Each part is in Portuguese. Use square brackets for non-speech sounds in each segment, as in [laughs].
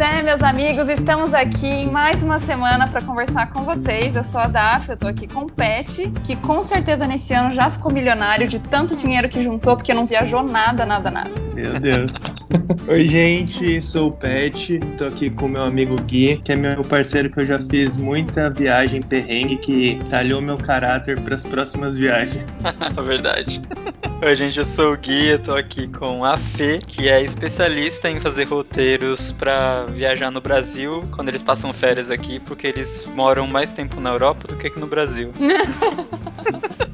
É, meus amigos, estamos aqui em mais uma semana para conversar com vocês. Eu sou a Daf, eu tô aqui com o Pet, que com certeza nesse ano já ficou milionário de tanto dinheiro que juntou, porque não viajou nada, nada, nada. Meu Deus. [laughs] Oi, gente, sou o Pet, tô aqui com meu amigo Gui, que é meu parceiro que eu já fiz muita viagem perrengue que talhou meu caráter para as próximas viagens. [laughs] Verdade. Oi, gente, eu sou o Gui, eu tô aqui com a Fê, que é especialista em fazer roteiros para viajar no Brasil quando eles passam férias aqui, porque eles moram mais tempo na Europa do que aqui no Brasil. [laughs]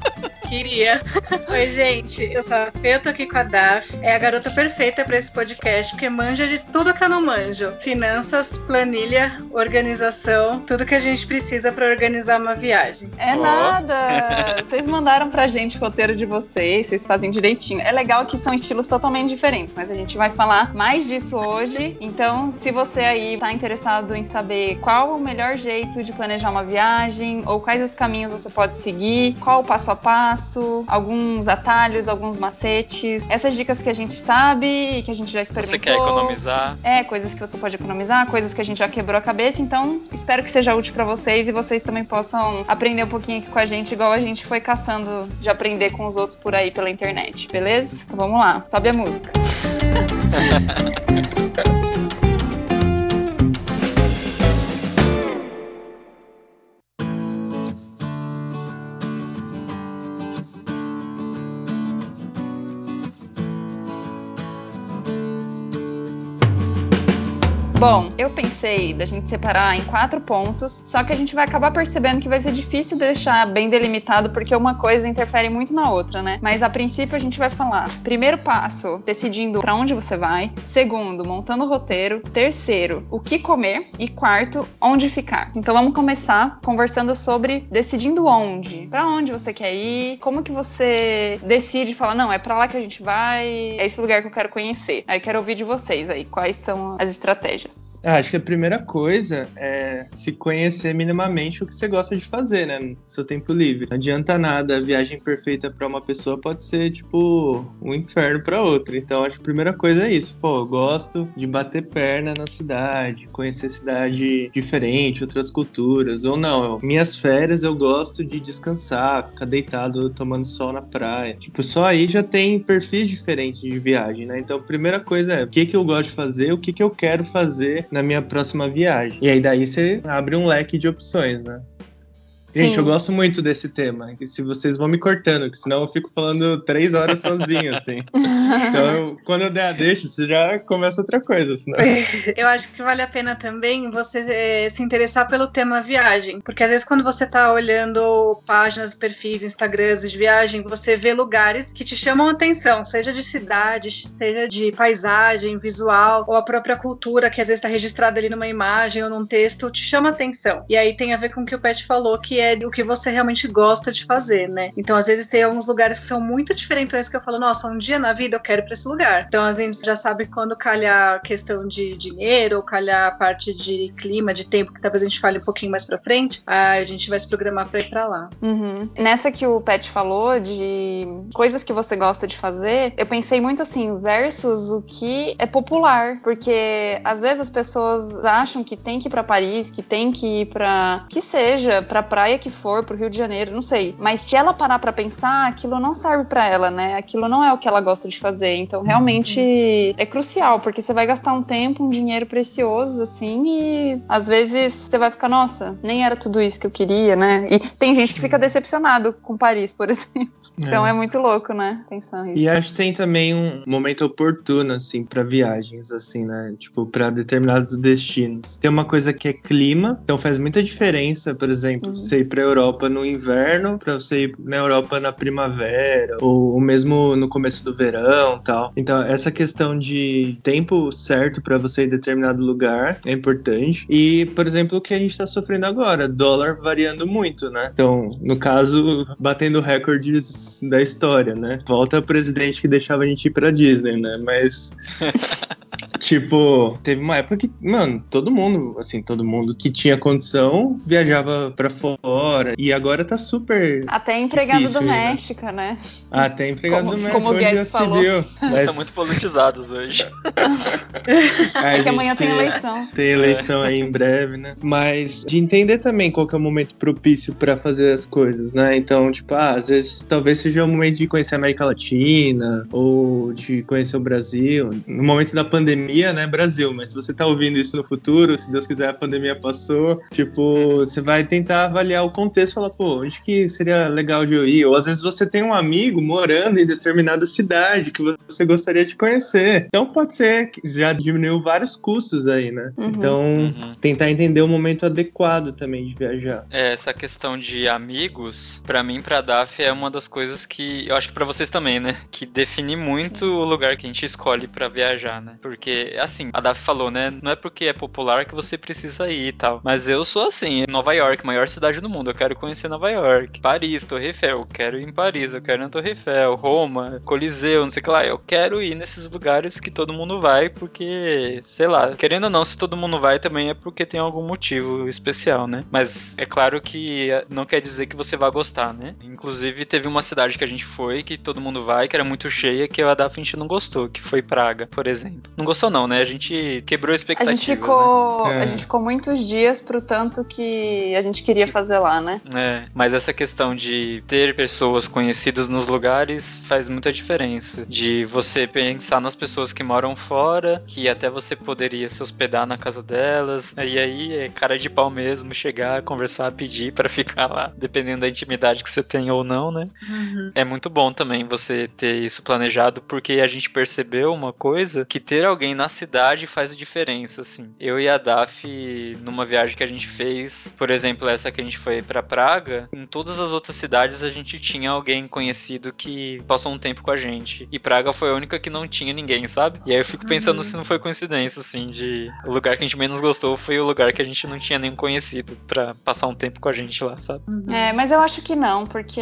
Queria. [laughs] Oi, gente, eu sou a Fê, eu tô aqui com a Daf. É a garota perfeita para esse podcast, porque manja de tudo que eu não manjo: finanças, planilha, organização, tudo que a gente precisa para organizar uma viagem. É oh. nada! [laughs] Vocês mandaram pra gente o roteiro de vocês, vocês fazem direitinho. É legal que são estilos totalmente diferentes, mas a gente vai falar mais disso hoje. Então, se você aí tá interessado em saber qual o melhor jeito de planejar uma viagem, ou quais os caminhos você pode seguir, qual o passo a passo, passo, alguns atalhos, alguns macetes. Essas dicas que a gente sabe e que a gente já experimentou. Você quer economizar? É, coisas que você pode economizar, coisas que a gente já quebrou a cabeça. Então, espero que seja útil para vocês e vocês também possam aprender um pouquinho aqui com a gente, igual a gente foi caçando de aprender com os outros por aí pela internet, beleza? Então, vamos lá, sobe a música. [laughs] Bom, eu pensei da gente separar em quatro pontos, só que a gente vai acabar percebendo que vai ser difícil deixar bem delimitado, porque uma coisa interfere muito na outra, né? Mas a princípio a gente vai falar: primeiro passo, decidindo para onde você vai. Segundo, montando o roteiro. Terceiro, o que comer. E quarto, onde ficar. Então vamos começar conversando sobre decidindo onde. Para onde você quer ir, como que você decide falar, não, é para lá que a gente vai, é esse lugar que eu quero conhecer. Aí quero ouvir de vocês aí, quais são as estratégias. Ah, acho que a primeira coisa é se conhecer minimamente o que você gosta de fazer, né? No seu tempo livre. Não adianta nada, a viagem perfeita para uma pessoa pode ser, tipo, um inferno para outra. Então, acho que a primeira coisa é isso. Pô, eu gosto de bater perna na cidade, conhecer cidade diferente, outras culturas. Ou não, minhas férias eu gosto de descansar, ficar deitado tomando sol na praia. Tipo, só aí já tem perfis diferentes de viagem, né? Então, a primeira coisa é o que, que eu gosto de fazer, o que, que eu quero fazer na minha próxima viagem. E aí daí você abre um leque de opções, né? Gente, Sim. eu gosto muito desse tema. E se vocês vão me cortando, que senão eu fico falando três horas sozinho, [laughs] assim. então, eu, quando eu der a deixa, você já começa outra coisa, senão. [laughs] Eu acho que vale a pena também você é, se interessar pelo tema viagem. Porque às vezes, quando você tá olhando páginas, perfis, Instagrams de viagem, você vê lugares que te chamam a atenção, seja de cidade, seja de paisagem, visual, ou a própria cultura, que às vezes está registrada ali numa imagem ou num texto, te chama a atenção. E aí tem a ver com o que o Pet falou, que é o que você realmente gosta de fazer, né? Então, às vezes, tem alguns lugares que são muito diferentes que eu falo, nossa, um dia na vida eu quero ir pra esse lugar. Então, a gente já sabe quando calhar a questão de dinheiro, ou calhar a parte de clima, de tempo, que talvez a gente fale um pouquinho mais pra frente, a gente vai se programar pra ir pra lá. Uhum. Nessa que o Pet falou de coisas que você gosta de fazer, eu pensei muito assim, versus o que é popular. Porque às vezes as pessoas acham que tem que ir pra Paris, que tem que ir pra. que seja, pra praia que for, pro Rio de Janeiro, não sei. Mas se ela parar para pensar, aquilo não serve para ela, né? Aquilo não é o que ela gosta de fazer. Então, realmente é crucial, porque você vai gastar um tempo, um dinheiro precioso, assim, e às vezes você vai ficar, nossa, nem era tudo isso que eu queria, né? E tem gente que fica decepcionado com Paris, por [laughs] exemplo. Então é, é muito louco, né? Pensar isso. E acho que tem também um momento oportuno, assim, para viagens, assim, né? Tipo, para determinados destinos. Tem uma coisa que é clima, então faz muita diferença, por exemplo, uhum. você para Europa no inverno, para você ir na Europa na primavera, ou, ou mesmo no começo do verão tal. Então, essa questão de tempo certo para você ir em determinado lugar é importante. E, por exemplo, o que a gente está sofrendo agora, dólar variando muito, né? Então, no caso, batendo recordes da história, né? Volta o presidente que deixava a gente ir pra Disney, né? Mas. [laughs] tipo, teve uma época que, mano, todo mundo, assim, todo mundo que tinha condição viajava para fora fora. E agora tá super. Até empregado difícil aí, né? doméstica, né? Até empregado Como- doméstico como o Guedes falou. viu. [laughs] Mas Estão muito politizados hoje. [laughs] É que amanhã tem eleição. Tem eleição aí em breve, né? Mas de entender também qual que é o momento propício pra fazer as coisas, né? Então, tipo, ah, às vezes talvez seja o momento de conhecer a América Latina ou de conhecer o Brasil. No momento da pandemia, né, Brasil, mas se você tá ouvindo isso no futuro, se Deus quiser a pandemia passou, tipo, você vai tentar avaliar o contexto e falar, pô, onde que seria legal de eu ir? Ou às vezes você tem um amigo morando em determinada cidade que você gostaria de conhecer. Então pode ser que já diminuiu vários custos aí, né? Uhum. Então, Uhum. tentar entender o momento adequado também de viajar. É, essa questão de amigos, pra mim, pra DAF, é uma das coisas que eu acho que pra vocês também, né? Que define muito o lugar que a gente escolhe pra viajar, né? Porque, assim, a DAF falou, né? Não é porque é popular que você precisa ir e tal. Mas eu sou assim, Nova York, maior cidade do mundo. Eu quero conhecer Nova York. Paris, Torre Eiffel. Eu quero ir em Paris, eu quero ir na Torre Eiffel. Roma, Coliseu, não sei o que lá. Eu quero ir nesses lugares que todo mundo vai, porque, sei lá, querendo ou não, se todo mundo vai também é porque tem algum motivo especial, né? Mas é claro que eh, não quer dizer que você vai gostar, né? Inclusive, teve uma cidade que a gente foi, que todo mundo vai, que era muito cheia, que a a gente não gostou, que foi Praga, por exemplo. Não gostou não, né? A gente quebrou A expectativas, gente ficou. né? A gente ficou muitos dias pro tanto que a gente queria fazer lá, né? É, mas essa questão de ter pessoas conhecidas nos lugares faz muita diferença. De você pensar nas pessoas que moram fora, que até você poderia se hospedar na casa delas, e aí é cara de pau mesmo chegar, conversar, pedir pra ficar lá, dependendo da intimidade que você tem ou não, né? Uhum. É muito bom também você ter isso planejado, porque a gente percebeu uma coisa, que ter alguém na cidade faz diferença, assim. Eu e a Daf, numa viagem que a gente fez, por exemplo, essa que a gente foi pra Praga, em todas as outras cidades a gente tinha alguém conhecido que passou um tempo com a gente. E Praga foi a única que não tinha ninguém, sabe? E aí eu fico pensando Uhum. se não foi coincidência, assim, de o lugar que a gente menos gostou foi o lugar que a gente não tinha nenhum conhecido pra passar um tempo com a gente lá, sabe? Uhum. É, mas eu acho que não, porque,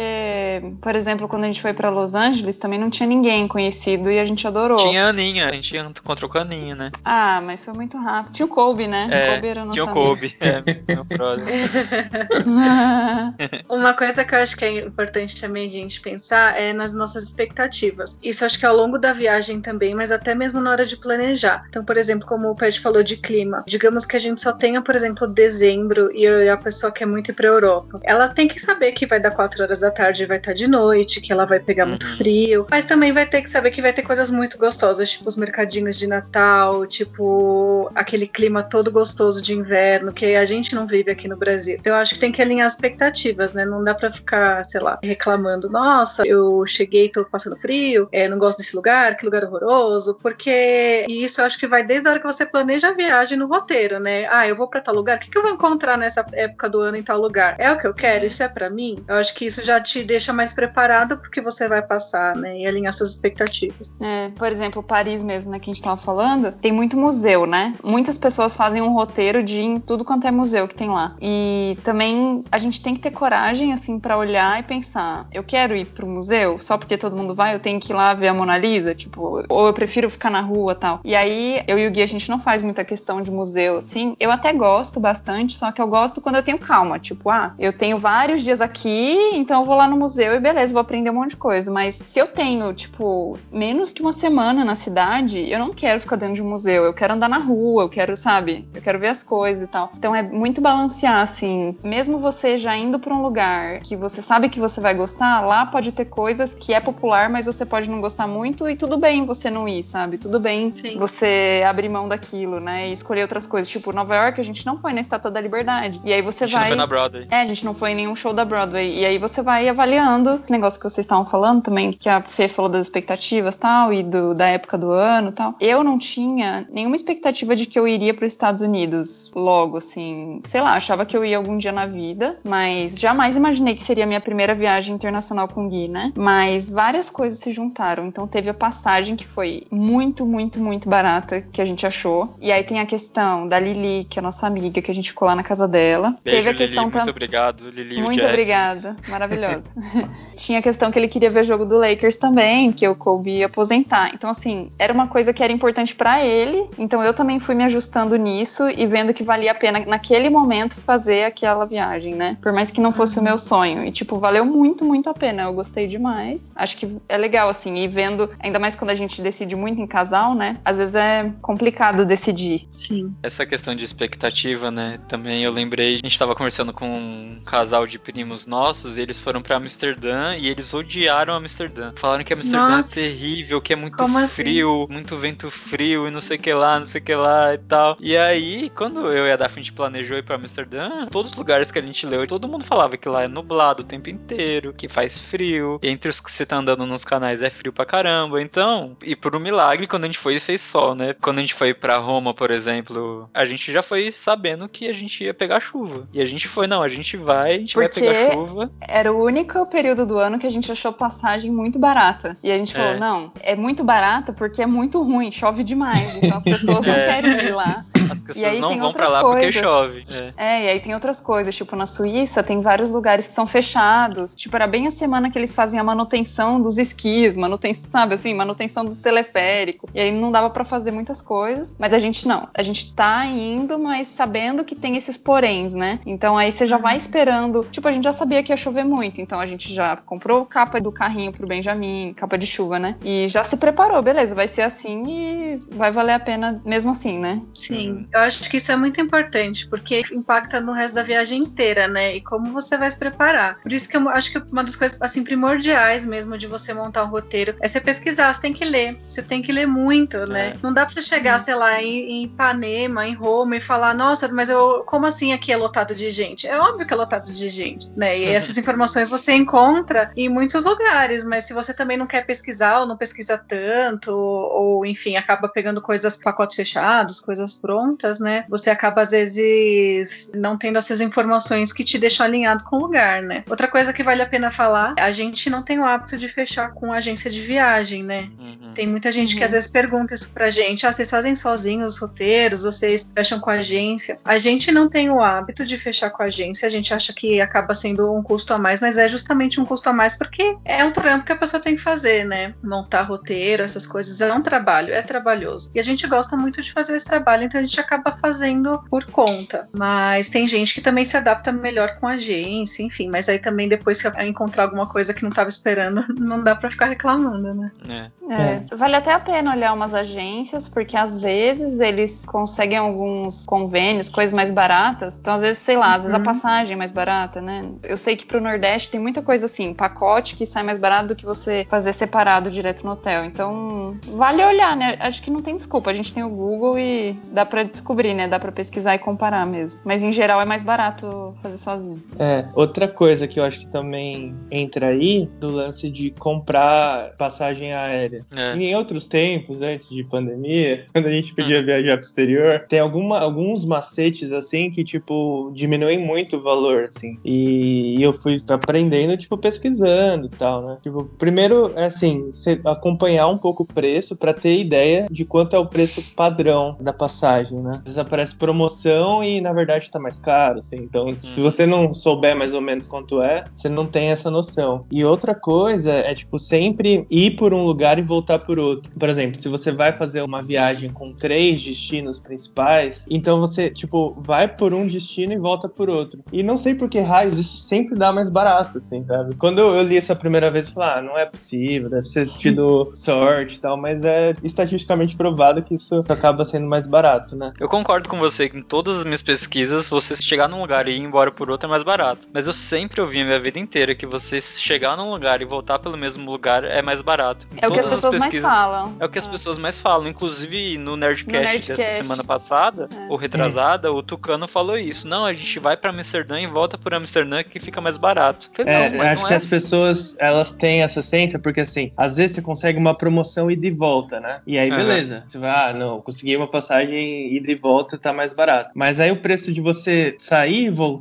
por exemplo, quando a gente foi pra Los Angeles, também não tinha ninguém conhecido e a gente adorou. Tinha a Aninha, a gente encontrou com a Aninha, né? Ah, mas foi muito rápido. Tinha o Kobe, né? É, o Kobe era o nosso Tinha o. Kobe, é, meu brother. [laughs] [laughs] Uma coisa que eu acho que é importante também a gente pensar é nas nossas expectativas. Isso acho que é ao longo da viagem também, mas até mesmo na hora de planejar. Então, por exemplo, como o Pet falou de clima, digamos que a gente só tenha, por exemplo, dezembro e a pessoa quer muito ir pra Europa. Ela tem que saber que vai dar 4 horas da tarde e vai estar de noite, que ela vai pegar muito Uhum. frio, mas também vai ter que saber que vai ter coisas muito gostosas, tipo os mercadinhos de Natal, tipo aquele clima todo gostoso de inverno que a gente não vive aqui no Brasil. Então eu acho que tem que alinhar as expectativas, né? Não dá pra ficar, sei lá, reclamando, nossa, eu cheguei, tô passando frio, é, não gosto desse lugar, que lugar horroroso, porque e isso eu acho que vai desde a hora que você planeja a viagem no roteiro, né? Ah, eu vou pra tal lugar, o que, que eu vou encontrar nessa época do ano em tal lugar? É o que eu quero? Isso é pra mim? Eu acho que isso já te deixa mais preparado porque você vai passar, né? E alinhar suas expectativas. É, por exemplo, Paris mesmo, né, que a gente tava falando, tem muito museu, né? Muitas pessoas fazem um roteiro de tudo quanto é museu que tem lá. E também a gente tem que ter coragem, assim, pra olhar e pensar: eu quero ir pro museu só porque todo mundo vai, eu tenho que ir lá ver a Mona Lisa, tipo, ou eu prefiro ficar na rua tal. E aí, eu e o Gui, a gente não faz muita questão de museu, assim. Eu até gosto bastante, só que eu gosto quando eu tenho calma. Tipo, ah, eu tenho vários dias aqui, então eu vou lá no museu e beleza, vou aprender um monte de coisa. Mas se eu tenho, tipo, menos de uma semana na cidade, eu não quero ficar dentro de um museu. Eu quero andar na rua, eu quero, sabe? Eu quero ver as coisas e tal. Então é muito balancear, assim. Mesmo você já indo pra um lugar que você sabe que você vai gostar, lá pode ter coisas que é popular, mas você pode não gostar muito e tudo bem você não ir, sabe? Tudo bem Sim. você abrir mão daquilo, né? E escolher outras coisas. Tipo, Nova York, a gente não foi na Estátua da Liberdade. E aí você A gente não vai. foi na Broadway. É, a gente não foi em nenhum show da Broadway. E aí você vai avaliando esse negócio que vocês estavam falando também, que a Fê falou das expectativas tal, e do, da época do ano tal. Eu não tinha nenhuma expectativa de que eu iria para os Estados Unidos logo, assim. Sei lá, achava que eu ia algum dia na vida, mas jamais imaginei que seria a minha primeira viagem internacional com o Gui, né? Mas várias coisas se juntaram. Então teve a passagem que foi muito, muito, muito barata, que a gente achou. E aí tem a questão da Lili, que é a nossa amiga, que a gente ficou lá na casa dela. Beijo, teve a Lili, questão muito também. obrigado, Lili Muito obrigada, maravilhosa. [laughs] Tinha a questão que ele queria ver jogo do Lakers também, que Kobe ia aposentar. Então, assim, era uma coisa que era importante pra ele. Então, eu também fui me ajustando nisso e vendo que valia a pena, naquele momento, fazer aquela viagem. Né? Por mais que não fosse o meu sonho. E, tipo, valeu muito, muito a pena. Eu gostei demais. Acho que é legal, assim, e vendo, ainda mais quando a gente decide muito em casal, né? Às vezes é complicado decidir. Sim. Essa questão de expectativa, né? Também eu lembrei, a gente tava conversando com um casal de primos nossos, e eles foram para Amsterdã e eles odiaram Amsterdã. Falaram que Amsterdã Nossa. é terrível, que é muito Como assim? frio, muito vento frio e não sei o que lá, não sei o que lá e tal. E aí, quando eu e a Daphne planejou ir pra Amsterdã, todos os lugares que a gente leu, todo mundo falava que lá é nublado o tempo inteiro, que faz frio. E entre os que você tá andando nos canais é frio pra caramba. Então, e por um milagre, quando a gente foi, fez sol, né? Quando a gente foi pra Roma, por exemplo, a gente já foi sabendo que a gente ia pegar chuva. E a gente foi, não, a gente vai, a gente Porque- vai pegar chuva. Era o único período do ano que a gente achou passagem muito barata. E a gente falou, É. não, é muito barata porque é muito ruim, chove demais. Então as pessoas não [laughs] É. querem ir lá. As pessoas aí não tem vão pra outras lá porque coisas. chove. É. É, e aí tem outras coisas, tipo, na Suíça tem vários lugares que são fechados. Tipo, era bem a semana que eles fazem a manutenção dos esquis, manutenção, sabe assim, manutenção do teleférico. E aí não dava pra fazer muitas coisas, mas a gente não. A gente tá indo, mas sabendo que tem esses poréns, né? Então aí você já vai esperando. Tipo, a gente já sabia que ia chover muito, então a gente já comprou capa do carrinho pro Benjamin, capa de chuva, né? E já se preparou, beleza, vai ser assim e vai valer a pena mesmo assim, né? Sim, eu acho que isso é muito importante, porque impacta no resto da viagem inteira, né? E como você vai se preparar. Por isso que eu acho que uma das coisas, assim, primordiais mesmo de você montar um roteiro é você pesquisar, você tem que ler. Você tem que ler muito, né? Não dá pra você chegar, sei lá, em, em Ipanema, em Roma e falar, nossa, mas eu, como assim aqui é lotado de gente? É óbvio que é lotado de gente, né? E Uhum. essas informações você encontra em muitos lugares, mas se você também não quer pesquisar ou não pesquisa tanto, ou, ou, enfim, acaba pegando coisas, pacotes fechados, coisas prontas, né? Você acaba, às vezes, não tendo essas informações que te deixam alinhado com o lugar, né? Outra coisa que vale a pena falar, a gente não tem o hábito de fechar com agência de viagem, né? Uhum. Tem muita gente que Uhum. às vezes pergunta isso pra gente: ah, vocês fazem sozinhos os roteiros, vocês fecham com a agência. A gente não tem o hábito de fechar com a agência, a gente acha que acaba sendo um custo a mais, mas é justamente um custo a mais porque é um trampo que a pessoa tem que fazer, né? Montar roteiro, essas coisas, é um trabalho, é trabalhoso. E a gente gosta muito de fazer esse trabalho, então a gente acaba fazendo por conta. Mas tem gente que também se adapta melhor com a agência, enfim, mas aí também depois que encontrar alguma coisa que não estava esperando, [laughs] não dá pra ficar reclamando, né? É. É, Vale até a pena olhar umas agências, porque às vezes eles conseguem alguns convênios, coisas mais baratas. Então, às vezes, sei lá, às vezes a Uhum. passagem é mais barata, né? Eu sei que pro Nordeste tem muita coisa assim, pacote que sai mais barato do que você fazer separado direto no hotel. Então, vale olhar, né? Acho que não tem desculpa. A gente tem o Google e dá pra descobrir, né? Dá pra pesquisar e comparar mesmo. Mas em geral é mais barato fazer sozinho. É, outra coisa que eu acho que também entra aí, do lance de comprar passagem aérea. É. Em outros tempos, antes de pandemia, [laughs] quando a gente podia viajar pro exterior, tem alguma, alguns macetes assim que, tipo, diminuem muito o valor, assim. E eu fui aprendendo, tipo, pesquisando e tal, né? Tipo, primeiro, é assim, você acompanhar um pouco o preço pra ter ideia de quanto é o preço padrão da passagem, né? Às vezes aparece promoção e, na verdade, tá mais caro, assim. Então, se você não souber mais ou menos quanto é, você não tem essa noção. E outra coisa é, tipo, sempre ir por um lugar e voltar por outro. Por exemplo, se você vai fazer uma viagem com três destinos principais, então você, tipo, vai por um destino e volta por outro. E não sei por que raios isso sempre dá mais barato, assim, sabe? Quando eu, li isso a primeira vez, eu falei, ah, não é possível, deve ser tido [laughs] sorte e tal, mas é estatisticamente provado que isso acaba sendo mais barato, né? Eu concordo com você que em todas as minhas pesquisas, você chegar num lugar e embora por outro é mais barato. Mas eu sempre ouvi a minha vida inteira que você chegar num lugar e voltar pelo mesmo lugar é mais barato. É o que as pessoas mais pesquisas- falam. É o que as pessoas mais falam. Inclusive no Nerdcast, No dessa Nerdcast. semana passada, É. ou retrasada, o Tucano falou isso. Não, a gente vai pra Amsterdã e volta por Amsterdã que fica mais barato. Eu falei, É, não, acho não que é as assim. pessoas, elas têm essa ciência, porque assim, às vezes você consegue uma promoção ida e volta, né? E aí, beleza. Você vai, ah, não, consegui uma passagem ida e volta, tá mais barato. Mas aí o preço de você sair e voltar,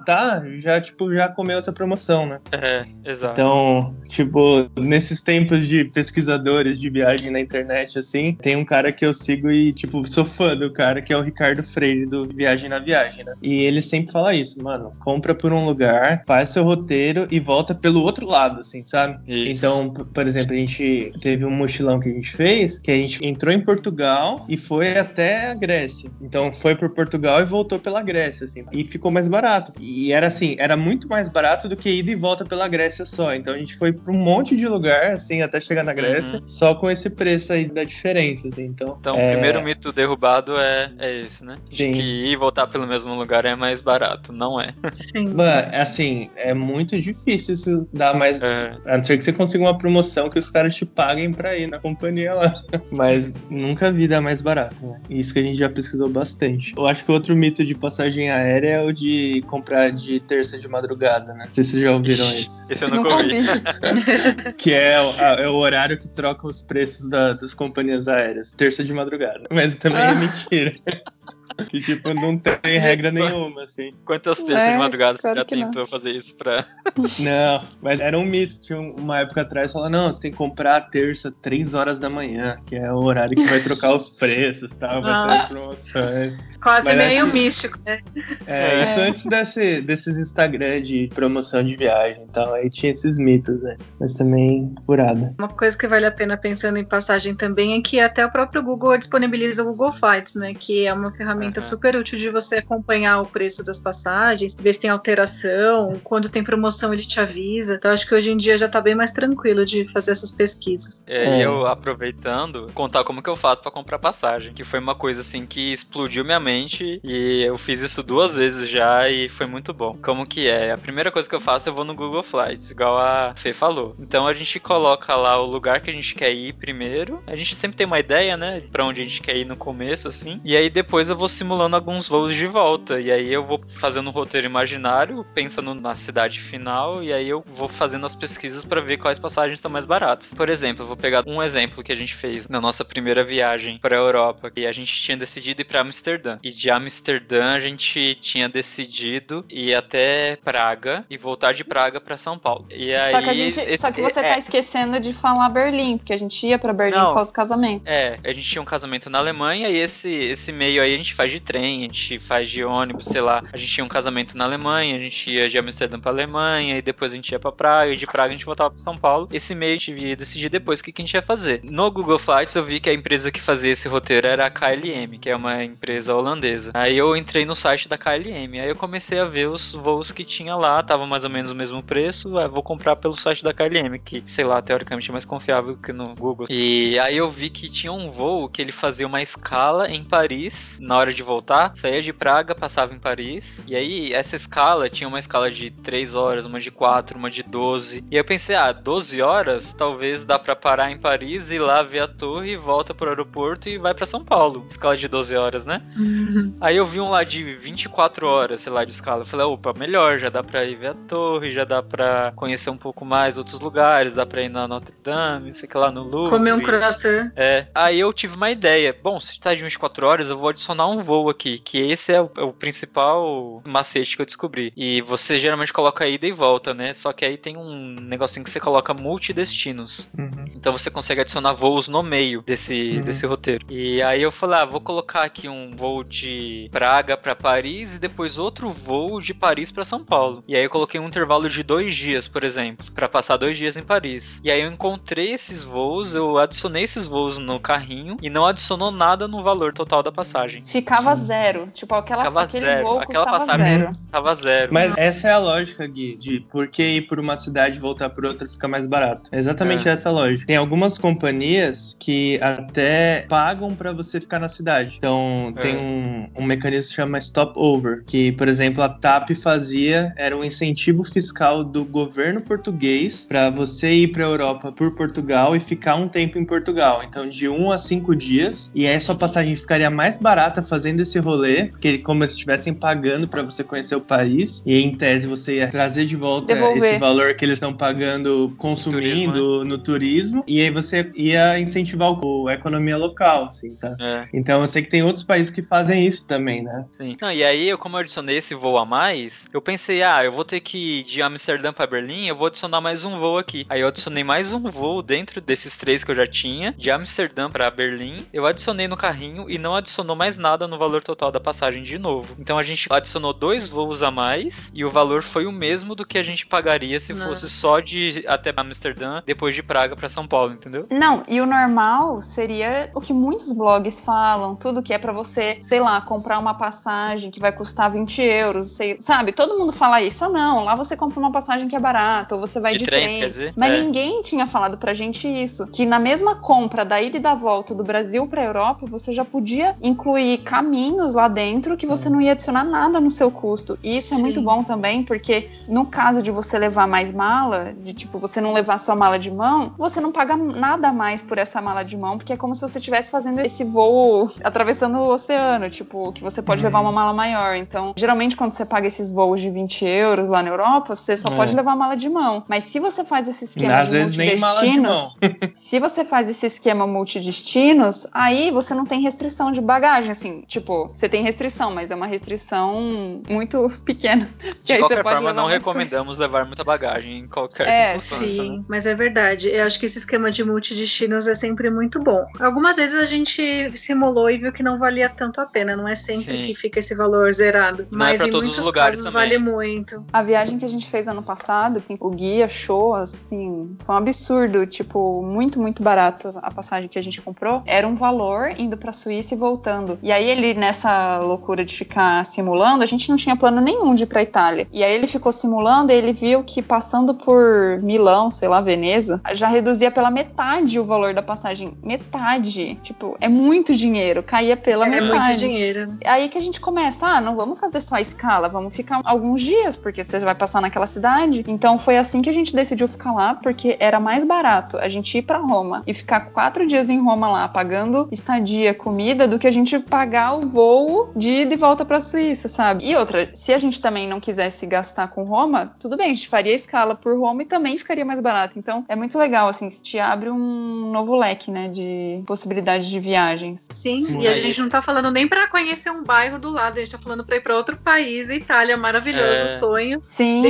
já, tipo, já comeu essa promoção, né? É, exato. Então, tipo, nesses tempos de pesquisadores de viagem na internet, assim, tem um cara que eu sigo e, tipo, sou fã do cara, que é o Ricardo Freire, do Viagem na Viagem, né? E ele sempre fala isso, mano, compra por um lugar, faz seu roteiro e volta pelo outro lado, assim, sabe? Isso. Então, por exemplo, a gente teve um mochilão que a gente fez, que a gente entrou em Portugal e foi até a Grécia. Então, foi por Portugal e voltou pela Grécia, assim. E ficou mais barato. E era assim, era muito mais barato do que ida e volta pela Grécia só. Então a gente foi pra um monte de lugar, assim, até chegar na Grécia, Uhum. só com esse preço aí da diferença, assim. Então, Então, é, o primeiro mito derrubado é, é esse, né? De Sim. Que ir e voltar pelo mesmo lugar é mais barato. Não é. Sim. Mano, assim, é muito difícil isso dar mais. É, A não ser que você consiga uma promoção que os caras te paguem pra ir na companhia lá. [laughs] Mas nunca vi dar mais barato, né? Isso que a gente já pesquisou bastante. Eu acho que outro mito de passagem aérea é o de comprar de terça de madrugada, né? Não sei se vocês já ouviram isso. esse eu nunca Nunca ouvi. [laughs] Que é, é o horário que troca os preços da- das companhias aéreas. Terça de madrugada. Mas também é Ah. mentira. [laughs] Que, tipo, não tem regra nenhuma, assim. Quantas terças de É, madrugada você claro já que não. tentou fazer isso pra. [laughs] Não, mas era um mito. Tinha uma época atrás falando, não, você tem que comprar a terça, 3 horas da manhã, que é o horário que vai trocar os preços, tá? Vai sair promoções. Quase Mas meio místico, né? É, É. isso antes desse, desses Instagram de promoção de viagem e tal. Aí tinha esses mitos, né? Mas também furada. Uma coisa que vale a pena pensando em passagem também é que até o próprio Google disponibiliza o Google Flights, né? Que é uma ferramenta Aham. super útil de você acompanhar o preço das passagens, ver se tem alteração, quando tem promoção ele te avisa. Então acho que hoje em dia já tá bem mais tranquilo de fazer essas pesquisas. É, É. E eu aproveitando, contar como que eu faço pra comprar passagem. Que foi uma coisa assim que explodiu minha mente e eu fiz isso duas vezes já e foi muito bom. Como que é? A primeira coisa que eu faço, eu vou no Google Flights, igual a Fê falou. Então a gente coloca lá o lugar que a gente quer ir primeiro. A gente sempre tem uma ideia, né? Pra onde a gente quer ir no começo, assim. E aí depois eu vou simulando alguns voos de volta. E aí eu vou fazendo um roteiro imaginário, pensando na cidade final. E aí eu vou fazendo as pesquisas pra ver quais passagens estão mais baratas. Por exemplo, eu vou pegar um exemplo que a gente fez na nossa primeira viagem pra Europa. E a gente tinha decidido ir pra Amsterdã. E de Amsterdã a gente tinha decidido ir até Praga e voltar de Praga pra São Paulo. E aí, Só que, a gente, esse- só que você é, tá esquecendo de falar Berlim, porque a gente ia pra Berlim Não. por causa do casamento. É, a gente tinha um casamento na Alemanha e esse, esse meio aí a gente faz de trem, a gente faz de ônibus, sei lá. A gente tinha um casamento na Alemanha, a gente ia de Amsterdã pra Alemanha e depois a gente ia pra Praga e de Praga a gente voltava pra São Paulo. Esse meio a gente ia decidir depois o que, que a gente ia fazer. No Google Flights eu vi que a empresa que fazia esse roteiro era a KLM, que é uma empresa holandesa. Aí eu entrei no site da KLM, aí eu comecei a ver os voos que tinha lá, tava mais ou menos o mesmo preço, ah, vou comprar pelo site da KLM, que, sei lá, teoricamente é mais confiável que no Google. E aí eu vi que tinha um voo que ele fazia uma escala em Paris na hora de voltar, saía de Praga, passava em Paris, e aí essa escala tinha uma escala de 3 horas, uma de 4, uma de 12. E aí eu pensei, ah, 12 horas, talvez dá pra parar em Paris, ir lá ver a torre, volta pro aeroporto e vai pra São Paulo. Escala de 12 horas, né? [laughs] Aí eu vi um lá de 24 horas, sei lá, de escala. Eu falei, opa, melhor, já dá pra ir ver a torre, já dá pra conhecer um pouco mais outros lugares, dá pra ir na Notre Dame, sei que lá no Louvre. Comer um croissant. É, aí eu tive uma ideia. Bom, se tá de 24 horas, eu vou adicionar um voo aqui, que esse é o, é o principal macete que eu descobri. E você geralmente coloca ida e volta, né? Só que aí tem um negocinho que você coloca multidestinos. Uhum. Então você consegue adicionar voos no meio desse, Uhum. desse roteiro. E aí eu falei, ah, vou colocar aqui um voo de Praga pra Paris e depois outro voo de Paris pra São Paulo. E aí eu coloquei um intervalo de dois dias, por exemplo, pra passar dois dias em Paris. E aí eu encontrei esses voos, eu adicionei esses voos no carrinho e não adicionou nada no valor total da passagem. Ficava Sim. zero. Tipo, aquela, Ficava aquele zero. voo Aquela custava passagem zero. tava zero. Mas essa é a lógica, Gui, de por que ir por uma cidade e voltar por outra fica mais barato. É exatamente É. essa a lógica. Tem algumas companhias que até pagam pra você ficar na cidade. Então, É. tem um, um mecanismo que chama stopover, que, por exemplo, a TAP fazia, era um incentivo fiscal do governo português pra você ir pra Europa por Portugal e ficar um tempo em Portugal. Então, de um a cinco dias, e aí sua passagem ficaria mais barata fazendo esse rolê, porque como se estivessem pagando pra você conhecer o país, e em tese você ia trazer de volta Devolver. esse valor que eles estão pagando consumindo no turismo, e aí você ia incentivar o, a economia local, assim, sabe? É. Então eu sei que tem outros países que fazem isso também, né? Sim. Não, e aí, eu, como eu adicionei esse voo a mais, eu pensei, ah, eu vou ter que ir de Amsterdã pra Berlim, eu vou adicionar mais um voo aqui. Aí eu adicionei mais um voo dentro desses três que eu já tinha, de Amsterdã pra Berlim. Eu adicionei no carrinho e não adicionou mais nada somada no valor total da passagem de novo. Então a gente adicionou dois voos a mais e o valor foi o mesmo do que a gente pagaria se Nossa. fosse só de até Amsterdã, depois de Praga para São Paulo, entendeu? Não, e o normal seria o que muitos blogs falam, tudo que é para você, sei lá, comprar uma passagem que vai custar 20 euros, sei, sabe? Todo mundo fala isso ou não. Lá você compra uma passagem que é barata, ou você vai de, de trem. Quer dizer? Mas é. ninguém tinha falado pra gente isso. Que na mesma compra da ida e da volta do Brasil pra Europa, você já podia incluir caminhos lá dentro que você não ia adicionar nada no seu custo. E isso é Sim. muito bom também, porque no caso de você levar mais mala, de tipo, você não levar sua mala de mão, você não paga nada mais por essa mala de mão, porque é como se você estivesse fazendo esse voo atravessando o oceano, tipo, que você pode uhum. levar uma mala maior. Então, geralmente quando você paga esses voos de 20 euros lá na Europa, você só é. pode levar mala de mão. Mas se você faz esse esquema Às de vezes multidestinos, de [laughs] se você faz esse esquema multidestinos, aí você não tem restrição de bagagem, assim, tipo, você tem restrição, mas é uma restrição muito [laughs] pequena. De qualquer forma, não recomendamos levar muita bagagem em qualquer é, circunstância. Sim, né? mas é verdade. Eu acho que esse esquema de multidestinos é sempre muito bom. Algumas vezes a gente simulou e viu que não valia tanto a pena, não é sempre sim. que fica esse valor zerado. Não é mas é em muitos casos também. vale muito. A viagem que a gente fez ano passado, o guia show, assim, foi um absurdo, tipo, muito, muito barato a passagem que a gente comprou. Era um valor indo pra Suíça e voltando. E aí ele, nessa loucura de ficar simulando, a gente não tinha plano nenhum de ir pra Itália. E aí ele ficou simulando e ele viu que passando por Milão, sei lá, Veneza, já reduzia pela metade o valor da passagem. Metade. Tipo, é muito dinheiro. Caía pela é metade. É muito dinheiro. Aí que a gente começa, ah, não vamos fazer só a escala, vamos ficar alguns dias, porque você vai passar naquela cidade. Então foi assim que a gente decidiu ficar lá, porque era mais barato a gente ir para Roma e ficar quatro dias em Roma lá, pagando estadia, comida, do que a gente pagar o voo de ida e volta pra Suíça, sabe? E outra, se a gente também não quisesse gastar com Roma, tudo bem, a gente faria escala por Roma e também ficaria mais barato. Então é muito legal, assim, te abre um novo leque, né, de possibilidades de viagens. Sim, e a gente não tá falando nem para conhecer um bairro do lado, a gente tá falando pra ir pra outro país, Itália, maravilhoso, é... sonho. Sim,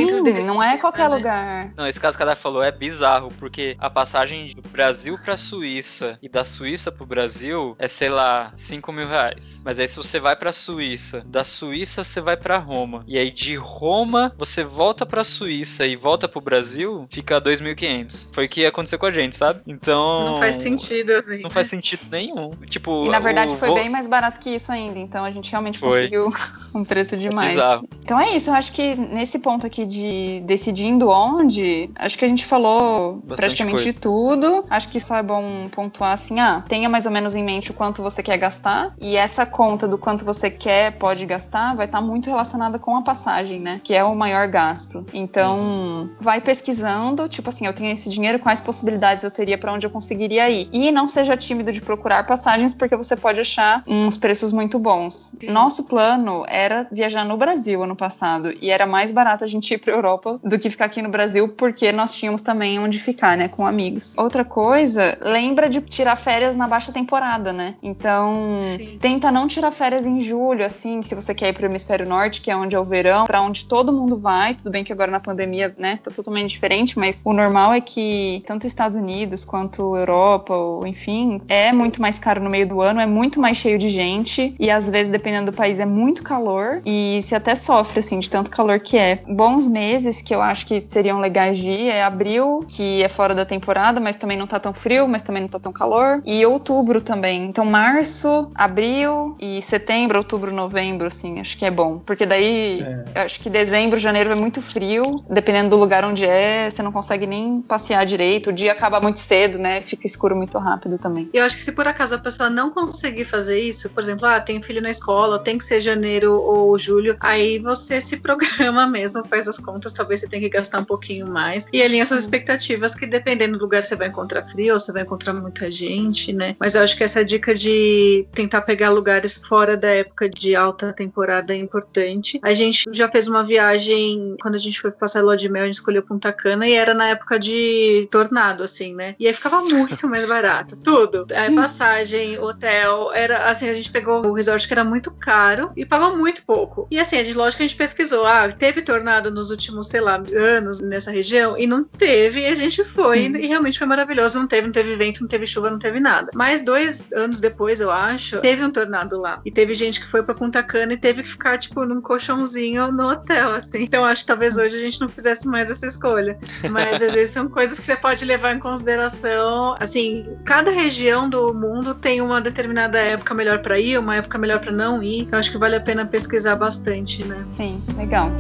não é qualquer né? lugar. Não, esse caso que ela falou é bizarro, porque a passagem do Brasil pra Suíça e da Suíça pro Brasil é, sei lá, 5 mil reais. Mas aí se você vai pra Suíça, da Suíça você vai pra Roma. E aí de Roma você volta pra Suíça e volta pro Brasil, fica 2.500. Foi o que aconteceu com a gente, sabe? Então. Não faz sentido, assim. Não faz sentido nenhum. Tipo. E na verdade foi bem mais barato que isso ainda. Então a gente realmente foi. conseguiu [laughs] um preço demais. Bizarro. Então é isso. Eu acho que nesse ponto aqui de decidindo onde, acho que a gente falou Bastante praticamente coisa. de tudo. Acho que só é bom pontuar assim, ah, tenha mais ou menos em mente o quanto você quer gastar. E essa conta do quanto você quer, pode gastar, vai estar tá muito relacionada com a passagem, né? Que é o maior gasto. Então, vai pesquisando, tipo assim, eu tenho esse dinheiro, quais possibilidades eu teria para onde eu conseguiria ir. E não seja tímido de procurar passagens, porque você pode achar uns preços muito bons. Nosso plano era viajar no Brasil ano passado. E era mais barato a gente ir pra Europa do que ficar aqui no Brasil, porque nós tínhamos também onde ficar, né? Com amigos. Outra coisa, lembra de tirar férias na baixa temporada, né? Então, Sim. tenta não tirar férias em julho, assim, se você quer ir pro hemisfério norte, que é onde é o verão, para onde todo mundo vai. Tudo bem que agora na pandemia, né, tá totalmente diferente, mas o normal é que tanto Estados Unidos quanto Europa, ou enfim, é muito mais caro no meio do ano, é muito mais cheio de gente e às vezes, dependendo do país, é muito calor e se até sofre, assim, de tanto calor que é. Bons meses que eu acho que seriam legais de ir é abril, que é fora da temporada, mas também não tá tão frio, mas também não tá tão calor, e outubro também. Então, março, abril e setembro, outubro, novembro, assim, acho que é bom. Porque daí, é. acho que dezembro, janeiro é muito frio, dependendo do lugar onde é, você não consegue nem passear direito, o dia acaba muito cedo, né? Fica escuro muito rápido também. Eu acho que se por acaso a pessoa não conseguir fazer isso, por exemplo, ah, tem filho na escola, tem que ser janeiro ou julho, aí você se [laughs] programa mesmo, faz as contas, talvez você tenha que gastar um pouquinho mais e alinha suas expectativas, que dependendo do lugar você vai encontrar frio, ou você vai encontrar muita gente, né? Mas eu acho que essa dica de tentar pegar lugares fora da época de alta temporada é importante. A gente já fez uma viagem, quando a gente foi passar lua de mel, a gente escolheu Punta Cana e era na época de tornado, assim, né? E aí ficava muito mais barato, [laughs] tudo. A passagem, hotel, era assim, a gente pegou o resort que era muito caro e pagou muito pouco. E assim, a gente, lógico que a gente pesquisou, ah, teve tornado nos últimos, sei lá, anos nessa região e não teve, e a gente foi e realmente foi maravilhoso. Não teve, não teve vento, não teve chuva, não teve nada. Mas dois anos depois, eu acho, teve um tornado lá. E teve gente que foi pra Punta Cana e teve que ficar, tipo, num colchãozinho no hotel, assim. Então acho que talvez hoje a gente não fizesse mais essa escolha. Mas às vezes são coisas que você pode levar em consideração. Assim, cada região do mundo tem uma determinada época melhor para ir, uma época melhor para não ir. Então acho que vale a pena pesquisar bastante, né? Sim, legal.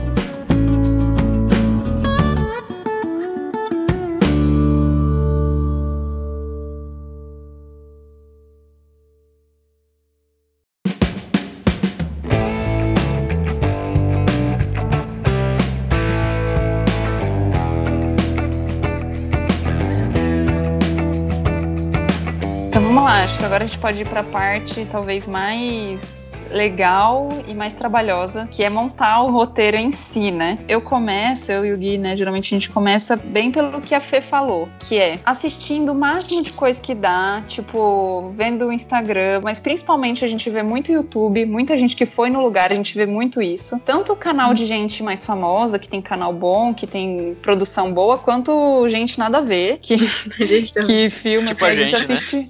Acho que agora a gente pode ir para a parte talvez mais legal e mais trabalhosa, que é montar o roteiro em si, né? Eu começo, eu e o Gui, né? Geralmente a gente começa bem pelo que a Fê falou, que é assistindo o máximo de coisa que dá, tipo, vendo o Instagram, mas principalmente a gente vê muito YouTube, muita gente que foi no lugar, a gente vê muito isso. Tanto o canal de gente mais famosa, que tem canal bom, que tem produção boa, quanto gente nada a ver, que, [laughs] que filma, Tipo a a gente gente, né? assiste.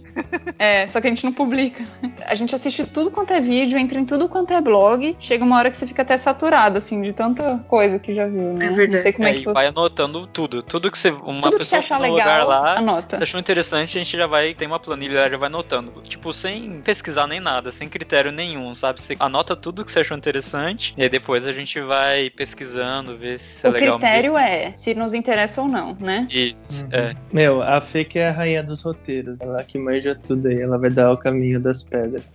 É, só que a gente não publica. A gente assiste tudo quanto é vídeo, entra em tudo quanto é blog. Chega uma hora que você fica até saturado, assim, de tanta coisa que já viu, né? É verdade. Não sei como é, Aí que você... vai anotando tudo. Tudo que você. Uma Tudo que você pessoa achar legal, lugar lá. anota. Se achou interessante, a gente já vai. Tem uma planilha, lá, já vai anotando. Tipo, sem pesquisar nem nada, sem critério nenhum, sabe? Você anota tudo que você achou interessante. E aí depois a gente vai pesquisando, ver se é O legal. critério é se nos interessa ou não, né? mesmo. Isso, Uhum. é. Meu, a Fê que é a rainha dos roteiros. Ela que manja tudo aí. Ela vai dar o caminho das pedras.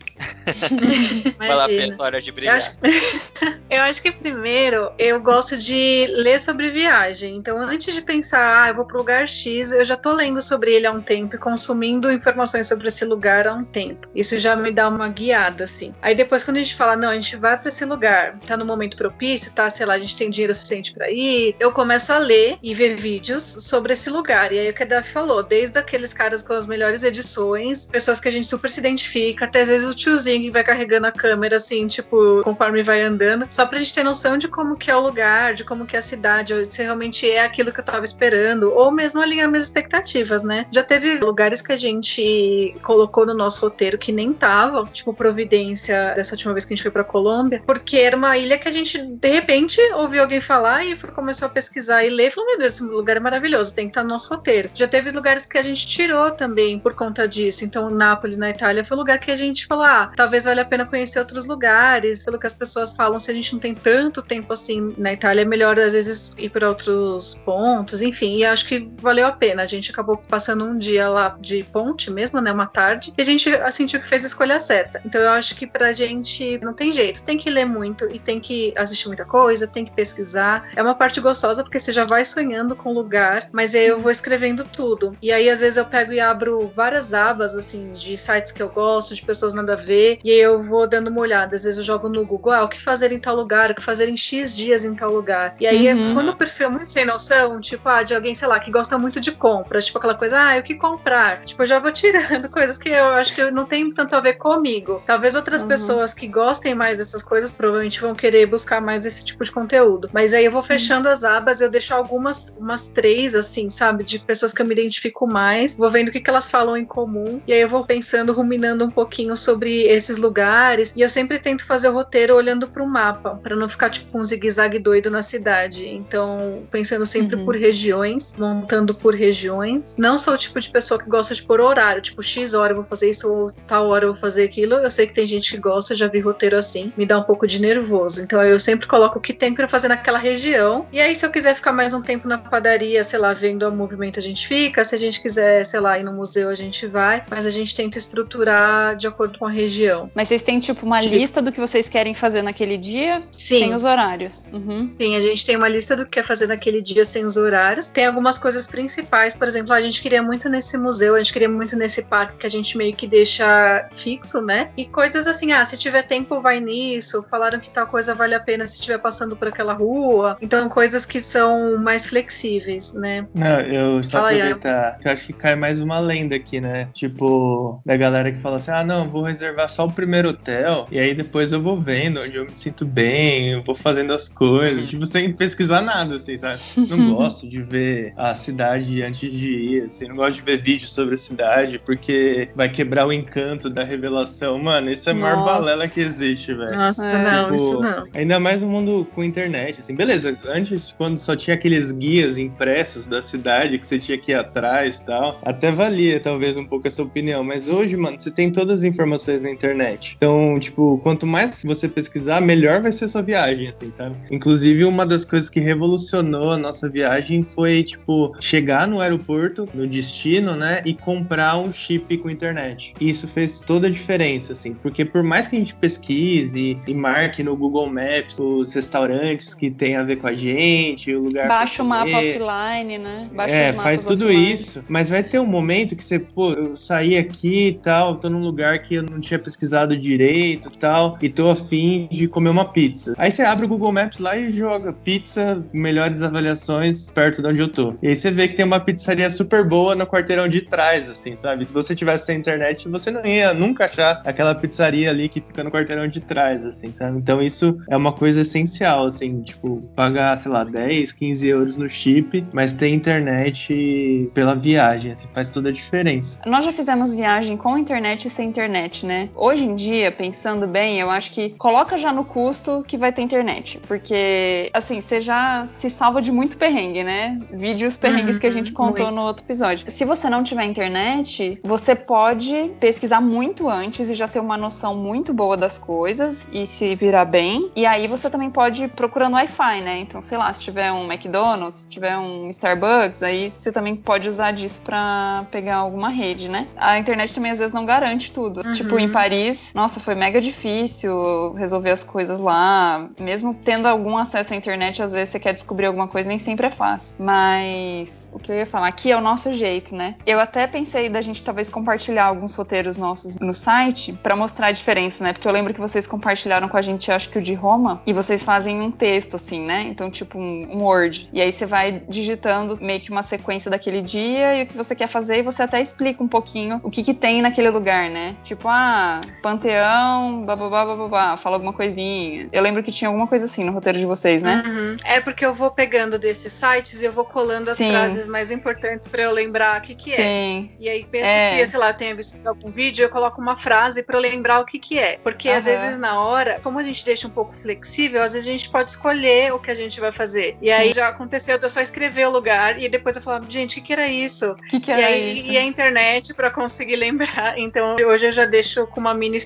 [laughs] [laughs] Vai lá, Imagina. essa hora de Eu brilhar. acho, [laughs] eu acho que primeiro eu gosto de ler sobre viagem. Então, antes de pensar, ah, eu vou pro lugar X, eu já tô lendo sobre ele há um tempo e consumindo informações sobre esse lugar há um tempo. Isso já me dá uma guiada, assim. Aí depois, quando a gente fala, não, a gente vai pra esse lugar, tá no momento propício, tá, sei lá, a gente tem dinheiro suficiente pra ir, eu começo a ler e ver vídeos sobre esse lugar. E aí o que a Davi falou, desde aqueles caras com as melhores edições, pessoas que a gente super se identifica, até às vezes o tiozinho que vai carregando a câmera, assim, tipo, conforme vai andando, só pra gente ter noção de como que é o lugar, de como que é a cidade, se realmente é aquilo que eu tava esperando, ou mesmo alinhar minhas expectativas, né? Já teve lugares que a gente colocou no nosso roteiro que nem estavam, tipo Providência, dessa última vez que a gente foi pra Colômbia, porque era uma ilha que a gente, de repente, ouviu alguém falar e começou a pesquisar e ler, e falou, meu Deus, esse lugar é maravilhoso, tem que estar no nosso roteiro. Já teve lugares que a gente tirou também por conta disso, então Nápoles, na Itália, foi um lugar que a gente falou, ah, talvez valha a pena conhecer outros lugares, pelo que as pessoas falam, se a gente não tem tanto tempo assim na Itália, é melhor às vezes ir para outros pontos, enfim, e acho que valeu a pena. A gente acabou passando um dia lá de ponte mesmo, né, uma tarde, e a gente sentiu que fez a escolha certa. Então eu acho que pra gente não tem jeito, tem que ler muito e tem que assistir muita coisa, tem que pesquisar. É uma parte gostosa porque você já vai sonhando com o lugar, mas aí eu vou escrevendo tudo. E aí às vezes eu pego e abro várias abas assim de sites que eu gosto, de pessoas nada a ver, e aí eu vou dando uma olhada. Às vezes eu jogo no Google, ah, o que fazer em tal lugar, o que fazer em X dias em tal lugar. E aí Uhum. quando o perfil é muito sem noção, tipo, ah, de alguém, sei lá, que gosta muito de compras, tipo aquela coisa, ah, o que comprar? Tipo, eu já vou [laughs] tirando coisas que eu acho que não tem tanto a ver comigo. Talvez outras Uhum. pessoas que gostem mais dessas coisas provavelmente vão querer buscar mais esse tipo de conteúdo. Mas aí eu vou Sim. fechando as abas, eu deixo algumas, umas três, assim, sabe, de pessoas que eu me identifico mais, vou vendo o que, que elas falam em comum, e aí eu vou pensando, ruminando um pouquinho sobre esses lugares, e eu sempre tento fazer o roteiro olhando pro mapa, para não ficar tipo um zigue-zague doido na cidade. Então, pensando sempre Uhum. por regiões, montando por regiões. Não sou o tipo de pessoa que gosta de pôr horário, tipo, X hora eu vou fazer isso, ou tal hora eu vou fazer aquilo. Eu sei que tem gente que gosta, já vi roteiro assim, me dá um pouco de nervoso. Então eu sempre coloco o que tem pra fazer naquela região. E aí, se eu quiser ficar mais um tempo na padaria, sei lá, vendo o movimento, a gente fica. Se a gente quiser, sei lá, ir no museu, a gente vai. Mas a gente tenta estruturar de acordo com a região. Mas vocês têm, tipo, uma Tipo- lista do que vocês querem fazer naquele dia, Sim. sem os horários. Uhum. Sim, a gente tem uma lista do que quer fazer naquele dia sem os horários. Tem algumas coisas principais, por exemplo, a gente queria muito nesse museu, a gente queria muito nesse parque que a gente meio que deixa fixo, né? E coisas assim, ah, se tiver tempo, vai nisso. Falaram que tal coisa vale a pena se estiver passando por aquela rua. Então, coisas que são mais flexíveis, né? Não, eu só Fala aproveitar eu acho que cai mais uma lenda aqui, né? Tipo, da galera que fala assim: ah, não, vou reservar só o primeiro hotel e aí depois eu vou vendo onde eu me sinto bem, eu vou fazendo as coisas, tipo, sem pesquisar nada, assim, sabe? Não [laughs] gosto de ver a cidade antes de ir, assim, não gosto de ver vídeos sobre a cidade, porque vai quebrar o encanto da revelação. Mano, isso é a maior Nossa. balela que existe, velho. Nossa, É, não, tipo, isso não. Ainda mais no mundo com internet, assim. Beleza, antes, quando só tinha aqueles guias impressos da cidade que você tinha que ir atrás e tal, até valia, talvez, um pouco essa opinião. Mas hoje, mano, você tem todas as informações na internet. Então, tipo, quanto mais você pesquisar, melhor vai ser a sua viagem, assim, sabe? Inclusive, uma das coisas que revolucionou a nossa viagem foi, tipo, chegar no aeroporto, no destino, né, e comprar um chip com internet. E isso fez toda a diferença, assim, porque por mais que a gente pesquise e marque no Google Maps os restaurantes que tem a ver com a gente, o lugar. Baixa o mapa offline, né? Baixa é, faz tudo offline. isso, mas vai ter um momento que você, pô, eu saí aqui e tal, tô num lugar que eu não tinha pesquisado direito tal, e tô afim de comer uma pizza. Aí você abre o Google Maps lá e joga pizza, melhores avaliações perto de onde eu tô. E aí você vê que tem uma pizzaria super boa no quarteirão de trás, assim, sabe? Se você tivesse sem internet, você não ia nunca achar aquela pizzaria ali que fica no quarteirão de trás, assim, sabe? Então isso é uma coisa essencial, assim, tipo, pagar, sei lá, 10, 15 euros no chip, mas ter internet pela viagem, assim, faz toda a diferença. Nós já fizemos viagem com internet e sem internet, né? Hoje em dia, pensando bem, eu acho que coloca já no custo que vai ter internet. Porque, assim, você já se salva de muito perrengue, né? Vídeos perrengues que a gente contou muito. no outro episódio. Se você não tiver internet, você pode pesquisar muito antes e já ter uma noção muito boa das coisas e se virar bem. E aí você também pode ir procurando Wi-Fi, né? Então, sei lá, se tiver um McDonald's, se tiver um Starbucks, aí você também pode usar disso pra pegar alguma rede, né? A internet também às vezes não garante tudo. Uhum. Tipo, em Paris, nossa, foi mega difícil resolver as coisas lá. Mesmo tendo algum acesso à internet, às vezes você quer descobrir alguma coisa, nem sempre é fácil. Mas o que eu ia falar, aqui é o nosso jeito, né? Eu até pensei da gente talvez compartilhar alguns roteiros nossos no site pra mostrar a diferença, né? Porque eu lembro que vocês compartilharam com a gente, acho que o de Roma, e vocês fazem um texto, assim, né? Então, tipo, um, um Word. E aí você vai digitando meio que uma sequência daquele dia e o que você quer fazer, e você até explica um pouquinho o que, que tem naquele lugar, né? Tipo, ah, panteão, bababá, bababá, fala alguma coisinha. Eu lembro que tinha alguma coisa assim no roteiro de vocês, né? Uhum. É porque eu vou pegando desses sites e eu vou colando as Sim. frases mais importantes pra eu lembrar o que, que é. Sim. E aí, mesmo É. que, sei lá, tenha visto algum vídeo, eu coloco uma frase pra eu lembrar o que que é. Porque às Aham. vezes na hora, como a gente deixa um pouco flexível, às vezes a gente pode escolher o que a gente vai fazer. E aí já aconteceu de eu só escrever o lugar e depois eu falava, gente, o que que era isso? O que, que e era aí isso? e a internet pra conseguir [laughs] lembrar. Então hoje eu já deixo com uma mini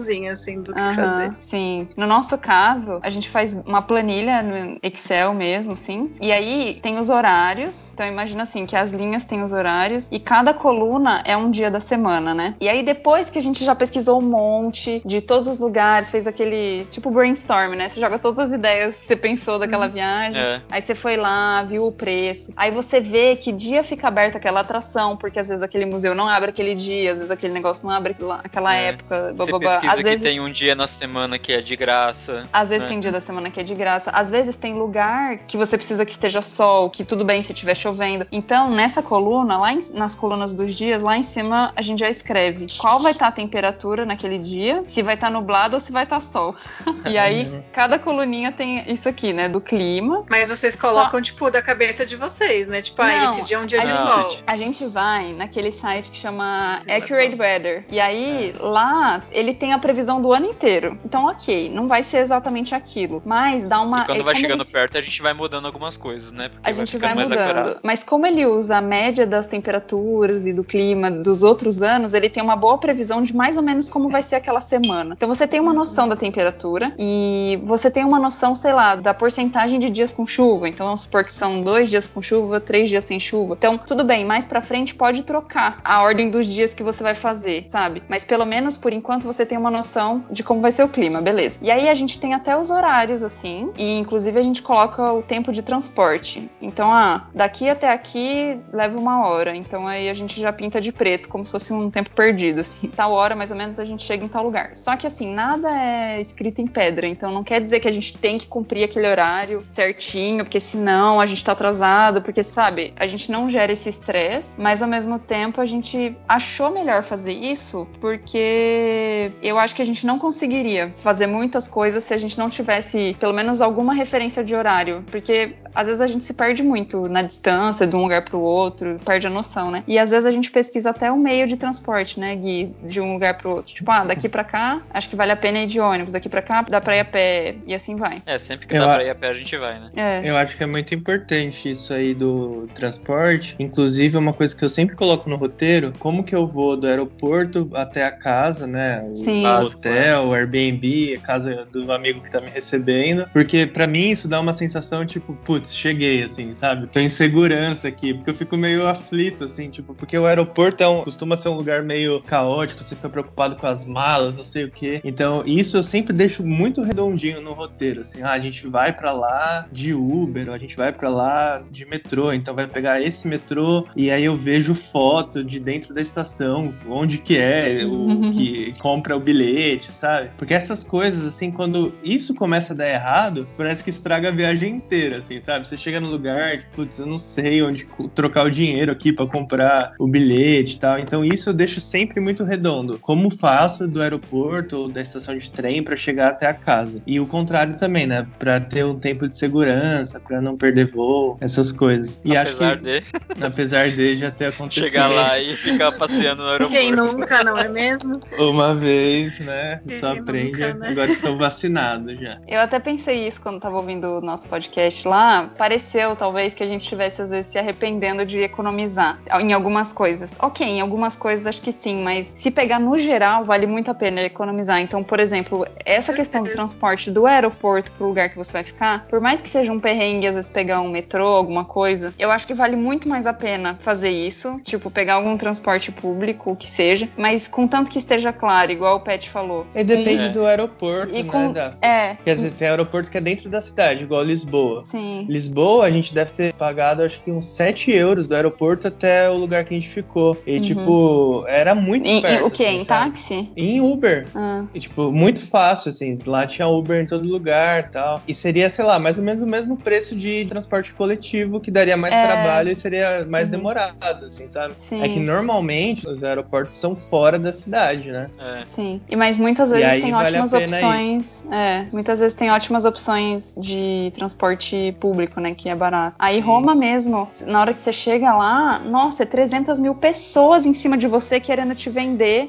explicaçãozinha assim do que Aham, fazer. Sim. No nosso caso, a gente faz uma planilha no Excel mesmo, sim. E aí tem os horários. Então imagina assim, que as linhas têm os horários e cada coluna é um dia da semana, né? E aí depois que a gente já pesquisou um monte de todos os lugares, fez aquele tipo brainstorm, né? Você joga todas as ideias que você pensou daquela viagem. É. Aí você foi lá, viu o preço. Aí você vê que dia fica aberta aquela atração, porque às vezes aquele museu não abre aquele dia, às vezes aquele negócio não abre naquela É. época. Você bababá. pesquisa Às que vezes tem um dia na semana que é de graça. às vezes né? tem dia da semana que é de graça, às vezes tem lugar que você precisa que esteja sol, que tudo bem se estiver chovendo. Então, nessa coluna, lá em- nas colunas dos dias, lá em cima, a gente já escreve qual vai estar a temperatura naquele dia, se vai estar nublado ou se vai estar sol. [laughs] e aí, cada coluninha tem isso aqui, né, do clima. Mas vocês colocam, tipo, da cabeça de vocês, né? Tipo, ah, esse dia é um dia de sol. A gente vai naquele site que chama Accurate Weather. E aí, lá, ele tem a previsão do ano inteiro. Então, ok, não vai ser exatamente aquilo. Mas dá uma. e quando é vai chegando eles- perto, a gente vai mudando algumas coisas, né? Porque A gente vai mais mudando. acurado. Mas como ele usa a média das temperaturas e do clima dos outros anos, ele tem uma boa previsão de mais ou menos como vai ser aquela semana. Então você tem uma noção da temperatura e você tem uma noção, sei lá, da porcentagem de dias com chuva. Então vamos supor que são dois dias com chuva, três dias sem chuva. Então, tudo bem, mais pra frente pode trocar a ordem dos dias que você vai fazer, sabe? Mas pelo menos por enquanto você tem uma noção de como vai ser o clima, beleza? E aí a gente tem até os horários, assim, e inclusive a gente coloca o tempo de transporte. Então, ah, daqui até aqui leva uma hora. Então aí a gente já pinta de preto, como se fosse um tempo perdido, assim. [laughs] Tal hora, mais ou menos, a gente chega em tal lugar. Só que assim, nada é escrito em pedra. Então não quer dizer que a gente tem que cumprir aquele horário certinho, porque senão a gente tá atrasado, porque, sabe, a gente não gera esse estresse, mas ao mesmo tempo a gente achou melhor fazer isso porque eu acho que a gente não conseguiria fazer muitas coisas se a gente não tivesse pelo menos alguma referência de horário, porque às vezes a gente se perde muito na distância de um lugar para o outro, perde a noção, né? E às vezes a gente pesquisa até o meio de transporte, né, Gui, de um lugar para o outro. Tipo, ah, daqui para cá, acho que vale a pena ir de ônibus, daqui para cá dá para ir a pé e assim vai. É, sempre que Eu dá a- pra ir a pé a gente vai, né? É. Eu acho que é muito importante isso aí do transporte. Inclusive, uma coisa que eu sempre coloco no roteiro, como que eu vou do aeroporto até a casa, né? O Sim. Hotel, o Airbnb, a casa do amigo que tá me recebendo. Porque pra mim isso dá uma sensação, tipo, putz, cheguei, assim, sabe? Tô em segurança aqui, porque eu fico meio aflito, assim, tipo, porque o aeroporto é um, costuma ser um lugar meio caótico, você fica preocupado com as malas, não sei o quê. Então, isso eu sempre deixo muito redondinho no roteiro, assim, ah, a gente vai pra lá de Uber, ou a gente vai pra lá de metrô, então vai pegar esse metrô e aí eu vejo foto de dentro da estação, onde que é, o [laughs] que compra o bilhete, sabe? Porque essas coisas, assim, quando isso começa a dar errado, parece que estraga a viagem inteira, assim, sabe? Você chega no lugar, tipo, putz, eu não sei onde trocar o dinheiro aqui pra comprar o bilhete e tal. Então isso eu deixo sempre muito redondo. Como faço do aeroporto ou da estação de trem pra chegar até a casa. E o contrário também, né? Pra ter um tempo de segurança, pra não perder voo, essas coisas. E Apesar acho de que, [laughs] apesar de já ter [laughs] acontecido chegar lá e ficar passeando no aeroporto. Quem nunca, não é mesmo? uma vez, né? Só aprende. nunca, né? Agora estou vacinado já. Eu até pensei isso quando tava ouvindo o nosso podcast lá. Pareceu, talvez, que a gente estivesse, às vezes, se arrependendo de economizar em algumas coisas. Ok, em algumas coisas acho que sim, mas se pegar no geral, vale muito a pena economizar. Então, por exemplo, essa questão do transporte do aeroporto pro lugar que você vai ficar, por mais que seja um perrengue, às vezes pegar um metrô, alguma coisa, eu acho que vale muito mais a pena fazer isso. Tipo, pegar algum transporte público, o que seja, mas contanto que esteja claro, igual o Pet falou. E depende É. do aeroporto, E né? com- Da... É, Porque às vezes tem aeroporto que é dentro da cidade, igual Lisboa. sim. Lisboa, a gente deve ter pagado acho que uns 7 euros do aeroporto até o lugar que a gente ficou. E, Uhum. tipo, era muito Em- em- perto. o quê? assim, Em sabe? táxi? Em Uber. Ah. E, tipo, muito fácil, assim. Lá tinha Uber em todo lugar e tal. E seria, sei lá, mais ou menos o mesmo preço de transporte coletivo, que daria mais É. trabalho e seria mais Uhum. demorado, assim, sabe? Sim. É que normalmente os aeroportos são fora da cidade, né? É. Sim. E mas muitas vezes tem vale ótimas opções. É, muitas vezes tem ótimas opções de transporte público, né? Que é barato. Aí Sim. Roma mesmo, na hora que você chega lá, nossa, é 300 mil pessoas em cima de você querendo te vender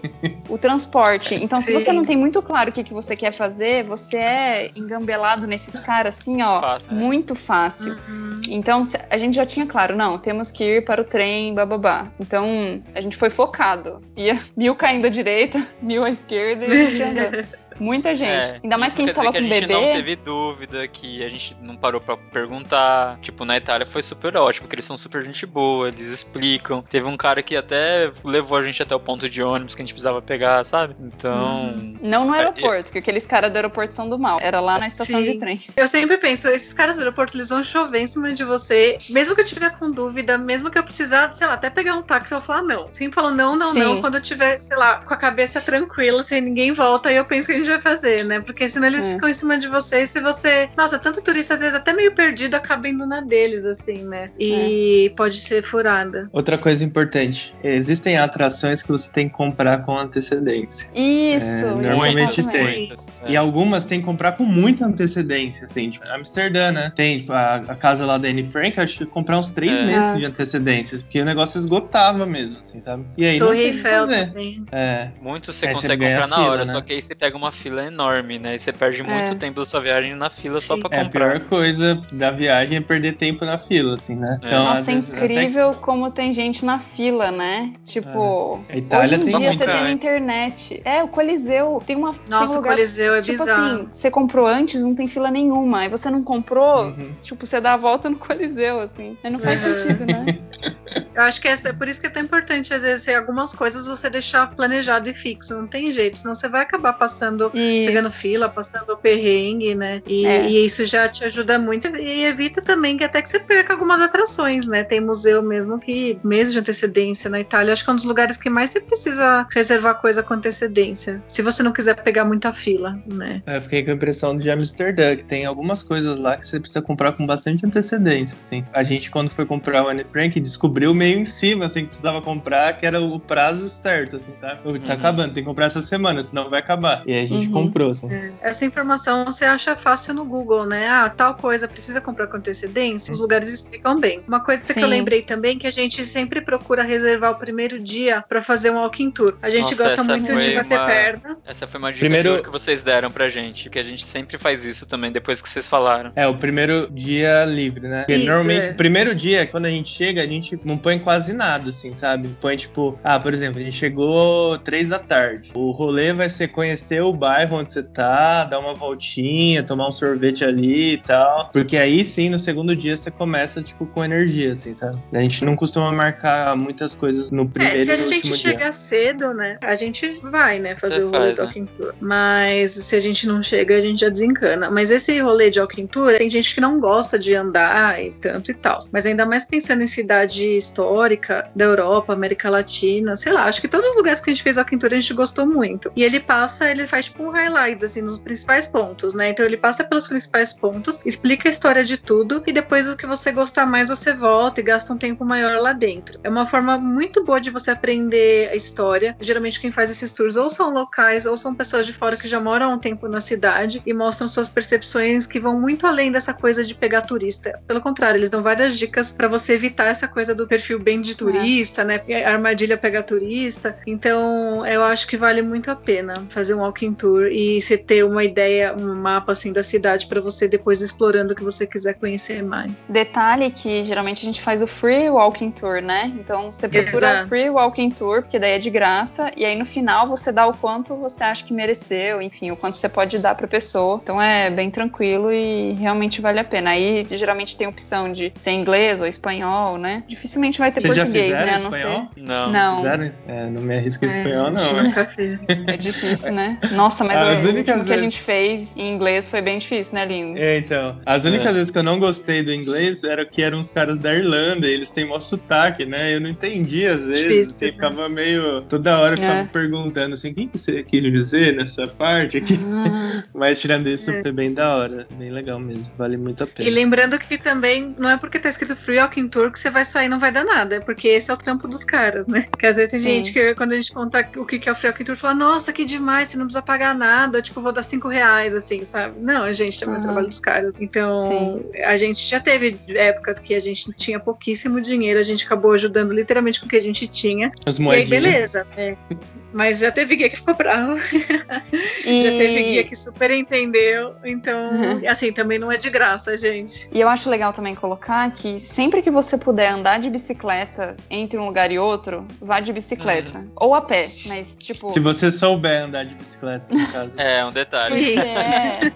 o transporte. [laughs] Então, se Sim. você não tem muito claro o que, que você quer fazer, você é engambelado nesses caras assim, ó. Fácil, né? Muito fácil. Uhum. Então, se- a gente já tinha claro, não, temos que ir para o trem, bababá. Então, a gente foi focado. Ia [laughs] mil caindo à direita, [laughs] mil à esquerda e a gente andando. Muita gente. É, Ainda mais que a gente tava com que a gente não bebê. teve dúvida, que a gente não parou pra perguntar. Tipo, na Itália foi super ótimo, porque eles são super gente boa, eles explicam. Teve um cara que até levou a gente até o ponto de ônibus que a gente precisava pegar, sabe? Então. Não no É, aeroporto, porque aqueles caras do aeroporto são do mal. Era lá na estação Sim. de trem. Eu sempre penso, esses caras do aeroporto, eles vão chover em cima de você. Mesmo que eu tiver com dúvida, mesmo que eu precisar, sei lá, até pegar um táxi, eu vou falar não. Sempre falo não, não, Sim. não. Quando eu tiver, sei lá, com a cabeça tranquila, sem ninguém volta, aí eu penso que a gente vai fazer, né? Porque senão eles É. ficam em cima de você e se você. Nossa, tanto turista, às vezes até meio perdido, acaba indo na deles, assim, né? E É. pode ser furada. Outra coisa importante: existem atrações que você tem que comprar com antecedência. Isso. É, normalmente tem. também. É. E algumas tem que comprar com muita antecedência, assim, tipo, Amsterdã, né? Tem, tipo, a, a casa lá da Anne Frank, acho que comprar uns três É. meses Ah. de antecedência, porque o negócio esgotava mesmo, assim, sabe? E aí Torre Eiffel também. É, Muito você Aí você consegue ganha comprar na fila, hora, né? só que aí você pega uma fila enorme, né? E você perde muito É. tempo da sua viagem na fila só Sim. pra é a comprar. pior coisa da viagem é perder tempo na fila, assim, né? É. às Nossa, é até que- incrível como tem gente na fila, né? Tipo, A Itália hoje em tem dia muita, você tem na né? internet. É, o Coliseu. Tem uma. tem um Nossa, o lugar, Coliseu é Tipo bizarro. assim, você comprou antes, não tem fila nenhuma. Aí você não comprou, Uhum. tipo, você dá a volta no [laughs] Coliseu, assim. Aí não faz Uhum. sentido, né? [laughs] Eu acho que essa, é por isso que é tão importante, às vezes, algumas coisas você deixar planejado e fixo. Não tem jeito, senão você vai acabar passando, pegando Isso. fila, passando perrengue, né? E, É. e isso já te ajuda muito e evita também que até que você perca algumas atrações, né? Tem museu mesmo que, meses de antecedência na Itália, acho que é um dos lugares que mais você precisa reservar coisa com antecedência. Se você não quiser pegar muita fila, né? Eu fiquei com a impressão de Amsterdã, que tem algumas coisas lá que você precisa comprar com bastante antecedência, assim. A gente, quando foi comprar o Anne Frank, descobriu meio em cima, assim, que precisava comprar, que era o prazo certo, assim, sabe? Tá Uhum. acabando, tem que comprar essa semana, senão vai acabar. E aí a gente Uhum. comprou, assim. É, Essa informação você acha fácil no Google, né? Ah, tal coisa precisa comprar com antecedência. Os lugares explicam bem. Uma coisa que Sim. eu lembrei também é que a gente sempre procura reservar o primeiro dia pra fazer um walking tour. A gente Nossa, gosta muito de bater uma- perna. Essa foi uma dica Primeiro- que vocês deram pra gente, porque a gente sempre faz isso também depois que vocês falaram. É, o primeiro dia livre, né? Porque Isso, normalmente, é. o primeiro dia, quando a gente chega, a gente não põe quase nada, assim, sabe? Põe, tipo, ah, por exemplo, a gente chegou três da tarde. O rolê vai ser conhecer o bairro onde você tá, dar uma voltinha, tomar um sorvete ali e tal. Porque aí sim, no segundo dia, você começa, tipo, com energia, assim, sabe? A gente não costuma marcar muitas coisas no primeiro É, se a gente chegar dia. cedo, né? A gente vai, né? Fazer Você o rolê faz, de né? walking tour. Mas se a gente não chega, a gente já desencana. Mas esse rolê de walking tour, tem gente que não gosta de andar e tanto e tal. Mas ainda mais pensando em cidade histórica da Europa, América Latina, sei lá, acho que todos os lugares que a gente fez walking tour a gente gostou muito. E ele passa, ele faz tipo um highlights, assim, nos principais pontos, né? Então ele passa pelos principais pontos, explica a história de tudo e depois o que você gostar mais você volta e gasta um tempo maior lá dentro. É uma forma muito boa de você aprender a história. Geralmente quem faz esses tours ou são locais ou são pessoas de fora que já moram há um tempo na cidade e mostram suas percepções que vão muito além dessa coisa de pegar turista. Pelo contrário, eles dão várias dicas para você evitar essa coisa do perfil bem de turista, né? A armadilha pegar turista. Então, eu acho que vale muito a pena fazer um walking tour e você ter uma ideia, um mapa assim da cidade para você depois explorando o que você quiser conhecer mais. Detalhe que geralmente a gente faz o free walking tour, né? Então você procura Exato. free walking tour, porque daí é de graça, e aí no final você dá o quanto você acha que mereceu, enfim, o quanto você pode dar pra pessoa. Então é bem tranquilo e realmente vale a pena. Aí geralmente tem opção de ser inglês ou espanhol, né? Dificilmente vai ter Vocês português, né? Não espanhol? Não. Não, Fizeram? É, não me arrisco em É, espanhol, não. né? fez. é difícil, né? [laughs] Nossa, mas As o únicas último que a vezes- gente fez em inglês foi bem difícil, né, lindo? É, então. As únicas É. vezes que eu não gostei do inglês era que eram os caras da Irlanda, e eles têm mó sotaque, né? Eu não entendi às vezes, Difícil, assim, né? ficava meio. Toda hora eu ficava É. perguntando assim, quem que você quis dizer nessa parte aqui? Ah, [laughs] Mas tirando isso, É. foi bem da hora. Bem legal mesmo, vale muito a E pena. lembrando que também não é porque tá escrito Free Walking Tour que você vai sair e não vai dar nada, é porque esse é o trampo dos caras, né? Que às vezes tem Sim. gente que quando a gente conta o que que é o Free Walking Tour, fala, nossa, que demais, você não precisa pagar nada, tipo, vou dar cinco reais, assim, sabe? Não, gente, também é o Uhum. trabalho dos caras. Então, Sim. a gente já teve época que a gente tinha pouquíssimo dinheiro, a gente acabou ajudando literalmente com o que a gente tinha. Os E aí, beleza. é. Mas já teve guia que ficou bravo. E... [laughs] Já teve guia que super entendeu. Então, Uhum. assim, também não é de graça, gente. E eu acho legal também colocar que sempre que você puder andar de bicicleta entre um lugar e outro, vá de bicicleta. Ou a pé, mas tipo. Se você souber andar de bicicleta, É, um detalhe. [laughs] É,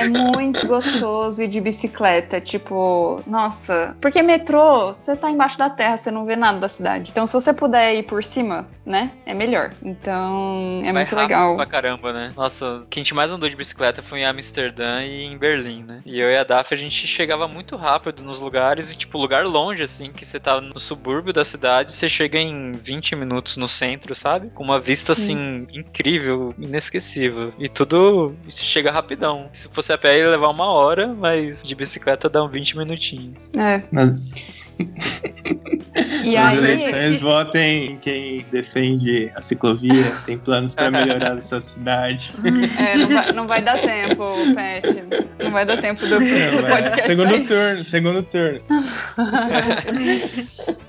é muito gostoso ir de bicicleta. Tipo, nossa. Porque metrô, você tá embaixo da terra, você não vê nada da cidade. Então, se você puder ir por cima, né? É melhor. Então, é Vai muito legal. Pra caramba, né? Nossa, o que a gente mais andou de bicicleta foi em Amsterdã e em Berlim, né? E eu e a Daf, a gente chegava muito rápido nos lugares e, tipo, lugar longe, assim, que você tá no subúrbio da cidade, você chega em 20 minutos no centro, sabe? Com uma vista, assim, incrível, inesquecível. E tudo chega rapidão. Se fosse a pé, ia levar uma hora, mas de bicicleta dá uns 20 minutinhos. É. Nas, E nas aí. eleições, votem em quem defende a ciclovia, tem planos pra [laughs] melhorar a sua cidade. É, não, vai, não vai dar tempo, Pet. Não vai dar tempo do, do Não, é. podcast. Segundo sair. turno, segundo turno. [laughs]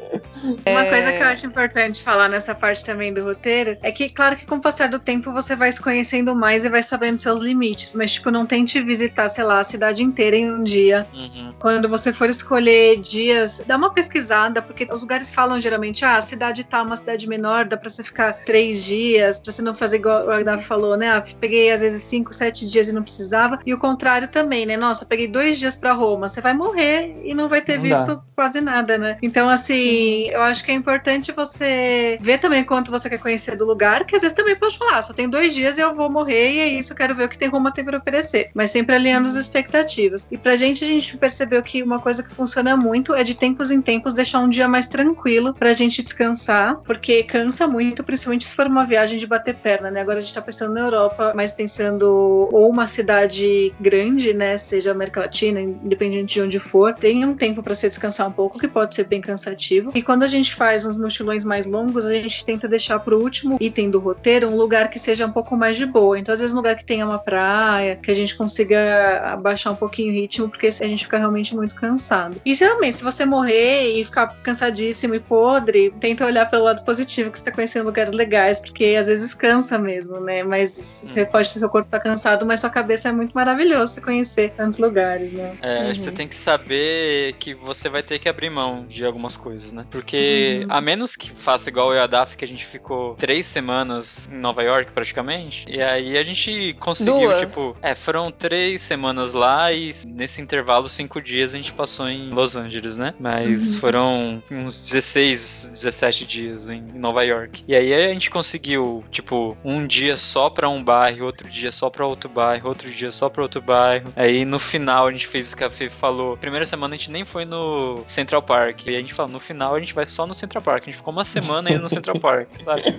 Uma É. coisa que eu acho importante falar nessa parte também do roteiro é que, claro que com o passar do tempo você vai se conhecendo mais e vai sabendo seus limites, mas, tipo, não tente visitar, sei lá, a cidade inteira em um dia. Uhum. Quando você for escolher dias, dá uma pesquisada, porque os lugares falam geralmente, ah, a cidade tá uma cidade menor, dá pra você ficar três dias, pra você não fazer igual a Daf falou, né? Ah, peguei às vezes cinco, sete dias e não precisava. E o contrário também, né? Nossa, peguei dois dias pra Roma, você vai morrer e não vai ter Não visto quase nada, né? Então, assim, eu acho que é importante você ver também quanto você quer conhecer do lugar, que às vezes também pode falar, "Ah, só tem dois dias e eu vou morrer, e é isso, eu quero ver o que tem Roma tem pra oferecer. Mas sempre alinhando as expectativas. E pra gente, a gente percebeu que uma coisa que funciona muito é de tempos em tempos deixar um dia mais tranquilo pra gente descansar, porque cansa muito, principalmente se for uma viagem de bater perna, né? Agora a gente tá pensando na Europa, mas pensando ou uma cidade grande, né? Seja América Latina, independente de onde for, tem um tempo pra você descansar um pouco, que pode ser bem cansativo. E quando a gente faz uns mochilões mais longos, a gente tenta deixar pro último item do roteiro um lugar que seja um pouco mais de boa. Então, às vezes, um lugar que tenha uma praia, que a gente consiga abaixar um pouquinho o ritmo, porque a gente fica realmente muito cansado. E realmente, se você morrer e ficar cansadíssimo e podre, tenta olhar pelo lado positivo, que você tá conhecendo lugares legais, porque às vezes cansa mesmo, né? Mas hum. você pode ter seu corpo tá cansado, mas sua cabeça é muito maravilhosa você conhecer tantos lugares, né? É, uhum. você tem que saber que você vai ter que abrir mão de algumas coisas, né? Porque uhum. a menos que faça igual eu e a Daf, que a gente ficou três semanas em Nova York praticamente, e aí a gente conseguiu, Duas. tipo, é, foram três semanas lá e nesse intervalo, cinco dias, a gente passou em Los Angeles, né? Mas uhum. foram uns 16, 17 dias em Nova York. E aí a gente conseguiu, tipo, um dia só pra um bairro, outro dia só pra outro bairro, outro dia só pra outro bairro. Aí no final a gente fez o que a Fê falou. Primeira semana a gente nem foi no Central Park. E a gente falou, no final a gente vai só no Central Park. A gente ficou uma semana indo no Central Park, sabe? [laughs]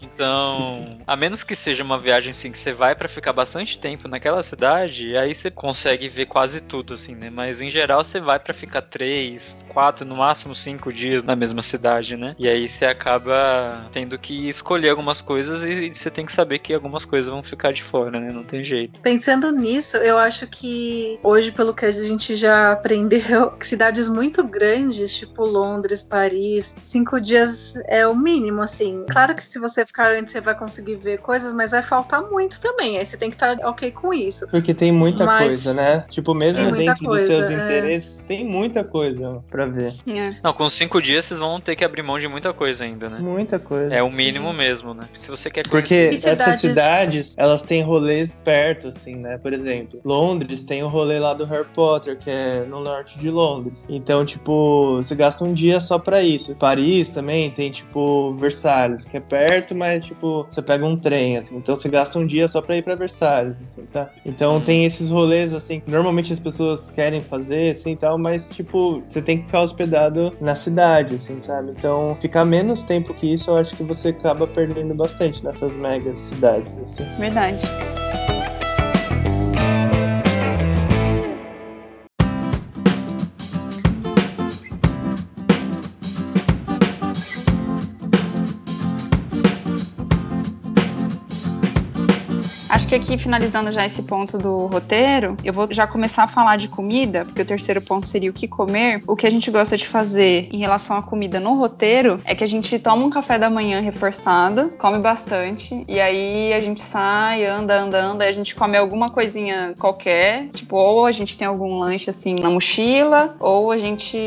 Então, a menos que seja uma viagem assim que você vai para ficar bastante tempo naquela cidade, aí você consegue ver quase tudo, assim, né? Mas em geral você vai para ficar três, quatro, no máximo cinco dias na mesma cidade, né? E aí você acaba tendo que escolher algumas coisas e você tem que saber que algumas coisas vão ficar de fora, né? Não tem jeito. Pensando nisso, eu acho que hoje, pelo que a gente já aprendeu, [laughs] que cidades muito grandes, tipo Londres, Paris, cinco dias é o mínimo, assim. Claro que se você ficar antes, você vai conseguir ver coisas, mas vai faltar muito também. Aí você tem que estar ok com isso. Porque tem muita mas... coisa, né? Tipo, mesmo dentro coisa, dos seus é. interesses, tem muita coisa pra ver. É. Não, com cinco dias vocês vão ter que abrir mão de muita coisa ainda, né? Muita coisa. É o mínimo Sim. mesmo, né? Se você quer Porque conhecer... essas cidades, elas têm rolês perto, assim, né? Por exemplo, Londres tem o rolê lá do Harry Potter, que é no norte de Londres. Então, tipo, você gasta um dia só pra isso. Paris também tem, tipo, Versalhes, que é perto, mas, tipo, você pega um trem, assim. Então você gasta um dia só pra ir pra Versalhes, assim, sabe? Então tem esses rolês, assim, que normalmente as pessoas querem fazer, assim, e tal, mas, tipo, você tem que ficar hospedado na cidade, assim, sabe? Então, ficar menos tempo que isso, eu acho que você acaba perdendo bastante nessas megas cidades, assim. Verdade. Acho que aqui, finalizando já esse ponto do roteiro, eu vou já começar a falar de comida, porque o terceiro ponto seria o que comer. O que a gente gosta de fazer em relação à comida no roteiro é que a gente toma um café da manhã reforçado, come bastante, e aí a gente sai, anda, anda, anda, e a gente come alguma coisinha qualquer, tipo, ou a gente tem algum lanche assim na mochila, ou a gente,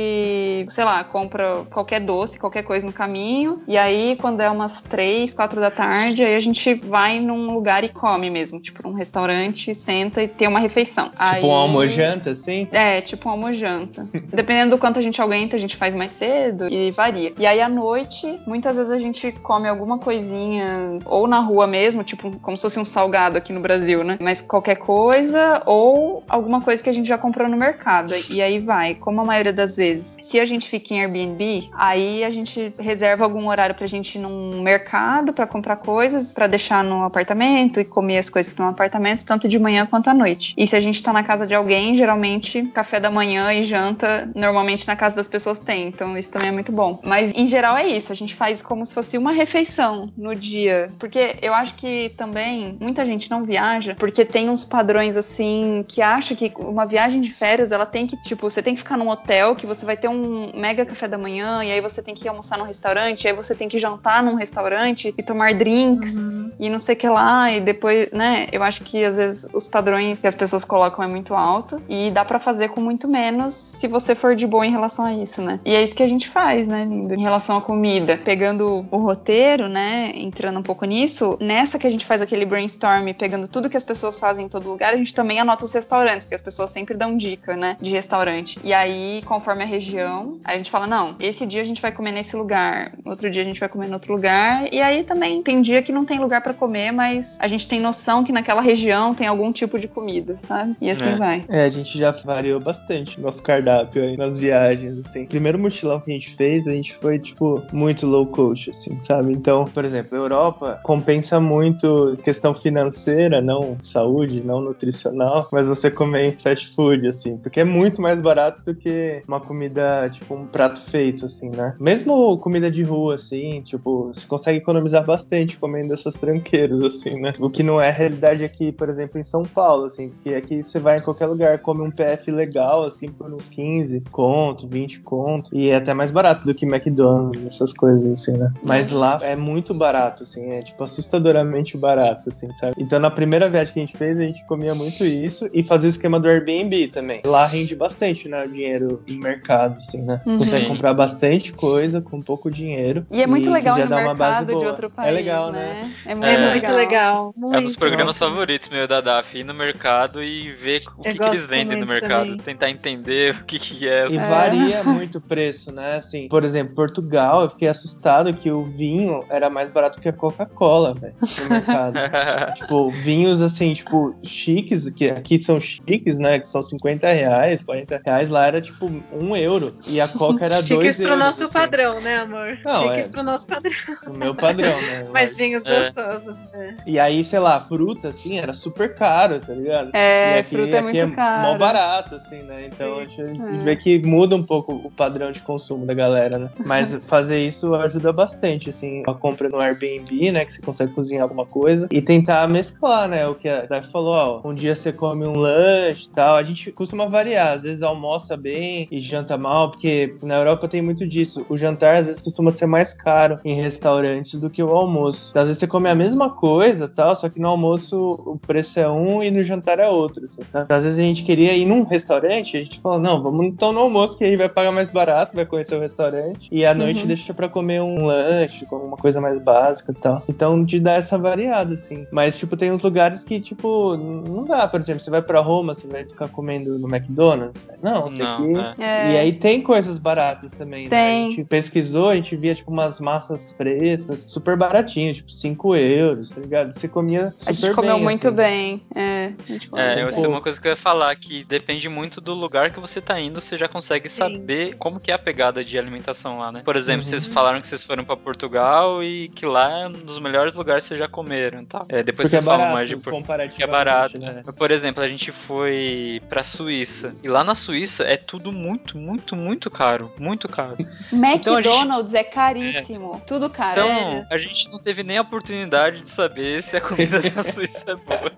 sei lá, compra qualquer doce, qualquer coisa no caminho, e aí quando é umas três, quatro da tarde, aí a gente vai num lugar e come mesmo, tipo, num restaurante, senta e tem uma refeição. Tipo Aí... um almojanta, assim? É, tipo um almojanta. Dependendo do quanto a gente aguenta, a gente faz mais cedo e varia. E aí à noite, muitas vezes a gente come alguma coisinha, ou na rua mesmo, tipo, como se fosse um salgado aqui no Brasil, né? Mas qualquer coisa, ou alguma coisa que a gente já comprou no mercado. E aí vai, como a maioria das vezes. Se a gente fica em Airbnb, aí a gente reserva algum horário pra gente ir num mercado para comprar coisas, para deixar no apartamento e comer as coisas que estão no apartamento, tanto de manhã quanto à noite. E se a gente tá na casa de alguém, geralmente café da manhã e janta, normalmente na casa das pessoas tem. Então isso também é muito bom. Mas em geral é isso, a gente faz como se fosse uma refeição no dia. Porque eu acho que também muita gente não viaja porque tem uns padrões assim que acha que uma viagem de férias ela tem que, tipo, você tem que ficar num hotel que você vai ter um mega café da manhã e aí você tem que almoçar num restaurante, e aí você tem que jantar num restaurante e tomar drinks Uhum. E não sei o que lá, e depois, né? Eu acho que às vezes os padrões que as pessoas colocam é muito alto e dá pra fazer com muito menos se você for de boa em relação a isso, né? E é isso que a gente faz, né, lindo? Em relação à comida. Pegando o roteiro, né? Entrando um pouco nisso, nessa que a gente faz aquele brainstorm, pegando tudo que as pessoas fazem em todo lugar, a gente também anota os restaurantes, porque as pessoas sempre dão dica, né? De restaurante. E aí, conforme a região, a gente fala: não, esse dia a gente vai comer nesse lugar, outro dia a gente vai comer em outro lugar. E aí também tem dia que não tem lugar pra comer, mas a gente tem noção que naquela região tem algum tipo de comida, sabe? E assim É. vai. É, a gente já variou bastante nosso cardápio aí nas viagens, assim. Primeiro mochilão que a gente fez, a gente foi, tipo, muito low cost, assim, sabe? Então, por exemplo, a Europa compensa muito questão financeira, não saúde, não nutricional, mas você comer em fast food, assim, porque é muito mais barato do que uma comida, tipo, um prato feito, assim, né? Mesmo comida de rua, assim, tipo, você consegue economizar bastante comendo essas tranqueiras, assim, né? O que não é realidade aqui, por exemplo, em São Paulo, assim, porque aqui você vai em qualquer lugar, come um PF legal, assim, por uns 15 conto, 20 conto, e é até mais barato do que McDonald's, essas coisas, assim, né? Mas lá é muito barato, assim, é, tipo, assustadoramente barato, assim, sabe? Então, na primeira viagem que a gente fez, a gente comia muito isso e fazia o esquema do Airbnb também. Lá rende bastante, né, o dinheiro no mercado, assim, né? Uhum. Consegue comprar bastante coisa com pouco dinheiro. E é muito legal já no dá uma base mercado de outro país, É legal, né? né? É muito, É. É legal. muito legal. É um dos Muito. programas Nossa. favoritos meu da DAF, ir no mercado e ver o que, que eles vendem no muito mercado. também. Tentar entender o que, que é. E É. varia [laughs] muito o preço, né? Assim, por exemplo, Portugal, eu fiquei assustado que o vinho era mais barato que a Coca-Cola, velho, no mercado. [laughs] tipo, vinhos assim, tipo, chiques, que aqui são chiques, né? Que são 50 reais, 40 reais, lá era tipo um euro. E a Coca era [laughs] dois Chiques euros. pro nosso assim, padrão, né, amor? Não, Chiques é. pro nosso padrão. O meu padrão, né? Mas vinhos É. é. E aí, sei lá, fruta, assim, era super caro, tá ligado? É, E aqui- fruta é aqui muito caro. mó barato, assim, né? Então a gente, a gente É. vê que muda um pouco o padrão de consumo da galera, né? Mas [laughs] fazer isso ajuda bastante, assim, a compra no Airbnb, né? Que você consegue cozinhar alguma coisa e tentar mesclar, né? O que a Dai falou, ó, um dia você come um lanche e tal. A gente costuma variar, às vezes almoça bem e janta mal, porque na Europa tem muito disso. O jantar às vezes costuma ser mais caro em restaurantes do que o almoço. Então, às vezes você come a mesma coisa, tal, só que no almoço o preço é um e no jantar é outro, assim, sabe? Então, às vezes a gente queria ir num restaurante, a gente falou, não, vamos então no almoço que aí vai pagar mais barato, vai conhecer o restaurante e à noite Uhum. deixa pra comer um lanche, com uma coisa mais básica e tal. Então, de dar essa variada, assim. Mas, tipo, tem uns lugares que, tipo, não dá, por exemplo, você vai pra Roma, você vai ficar comendo no McDonald's? Não, você tem que Não, é. É. e aí tem coisas baratas também, né? Tem. A gente pesquisou, a gente via, tipo, umas massas frescas, super baratinhas, tipo, 5 euros, tá ligado? Você comia super A gente comeu bem, muito assim. bem. É, a gente comeu É, essa é uma coisa que eu ia falar, que depende muito do lugar que você tá indo, você já consegue saber como que é a pegada de alimentação lá, né? Por exemplo, Uhum. vocês falaram que vocês foram pra Portugal e que lá é um dos melhores lugares que vocês já comeram e tal. É, depois Porque é vocês falam barato, mais de Por- comparativamente, que é barato, né? né? Por exemplo, a gente foi pra Suíça. E lá na Suíça é tudo muito, muito, muito caro. Muito caro. [laughs] Então a gente- McDonald's é caríssimo. Tudo caro. Então, a gente não teve nem a oportunidade de saber se a comida da Suíça é boa.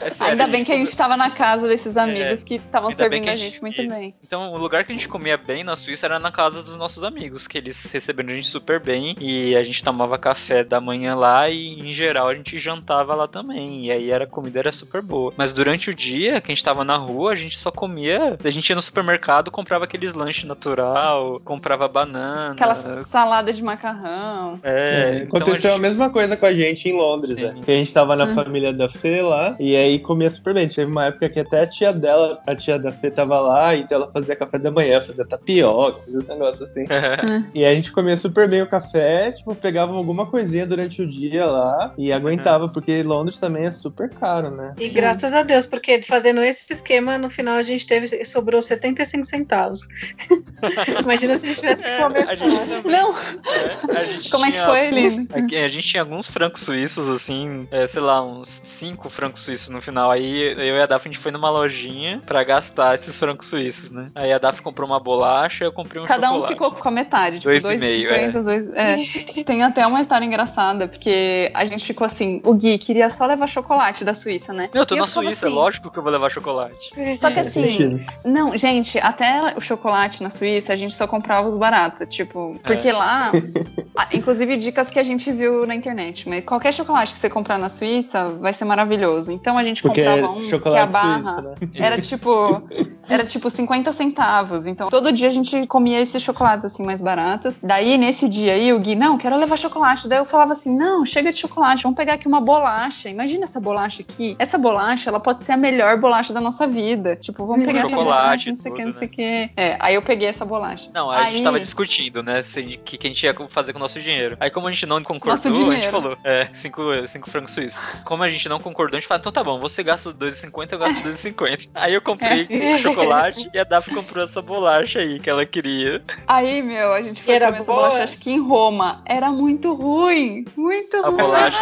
É sério, Ainda bem que a gente tava na casa desses É. amigos que estavam servindo que a gente muito isso. bem. Então, o lugar que a gente comia bem na Suíça era na casa dos nossos amigos, que eles receberam a gente super bem e a gente tomava café da manhã lá e em geral a gente jantava lá também. E aí era, a comida era super boa. Mas durante o dia que a gente tava na rua, a gente só comia, a gente ia no supermercado, comprava aqueles lanches natural, comprava banana. Aquela salada de macarrão. É, É, então aconteceu a, gente- mesma coisa com a gente em Londres, né? Que a gente tava na Hum. família da Fê lá, e aí comia super bem. Teve uma época que até a tia dela, a tia da Fê tava lá, então ela fazia café da manhã, fazia tapioca, fazia uns negócios assim. [laughs] E a gente comia super bem o café, tipo, pegava alguma coisinha durante o dia lá e aguentava, porque Londres também é super caro, né? E graças a Deus, porque fazendo esse esquema, no final a gente teve, sobrou 75 centavos. [laughs] Imagina se a gente tivesse que comer. Não, É, a gente Como é que foi, Lindo? aqui, A gente tinha alguns francos suíços, assim, é, sei lá, uns cinco francos suíços no final. Aí eu e a Daphne a gente foi numa lojinha pra gastar esses francos suíços, né? Aí a Daphne comprou uma bolacha, eu comprei um cada um chocolate. ficou com a metade. Tipo, Dois e dois meio, cinquenta, dois- é. [laughs] Tem até uma história engraçada, porque a gente ficou assim, o Gui queria só levar chocolate da Suíça, né? Eu tô E na ficava Suíça, assim. é lógico que eu vou levar chocolate. Só que assim, sentido. Não, gente, até o chocolate na Suíça a gente só comprava os baratos, tipo, É. porque lá, [laughs] a- inclusive dicas que a gente viu na internet, mas qualquer chocolate que você comprar na Suíça vai ser maravilhoso. Então a gente Porque comprava uns que a barra suíço, né? era tipo era tipo 50 centavos. Então, todo dia a gente comia esses chocolates assim mais baratos. Daí, nesse dia aí, o Gui, não, quero levar chocolate. Daí eu falava assim: "Não, chega de chocolate, vamos pegar aqui uma bolacha. Imagina essa bolacha aqui. Essa bolacha, ela pode ser a melhor bolacha da nossa vida. Tipo, vamos pegar essa Chocolate, bolacha, não sei o que, não sei o que. É, aí eu peguei essa bolacha. Não, aí a gente Aí- tava discutindo, né? O que, que a gente ia fazer com o nosso dinheiro. Aí, como a gente não concordou, a gente falou: é, 5 cinco francos suíços. Como a gente não concordou, a gente falou: então tá bom, você gasta os 2,50, eu gasto os 2,50. [laughs] Aí eu comprei o chocolate e a Daf comprou essa bolacha aí que ela queria. Aí, meu, a gente foi Era comer essa boa? bolacha, acho que em Roma. Era muito ruim, muito A ruim. bolacha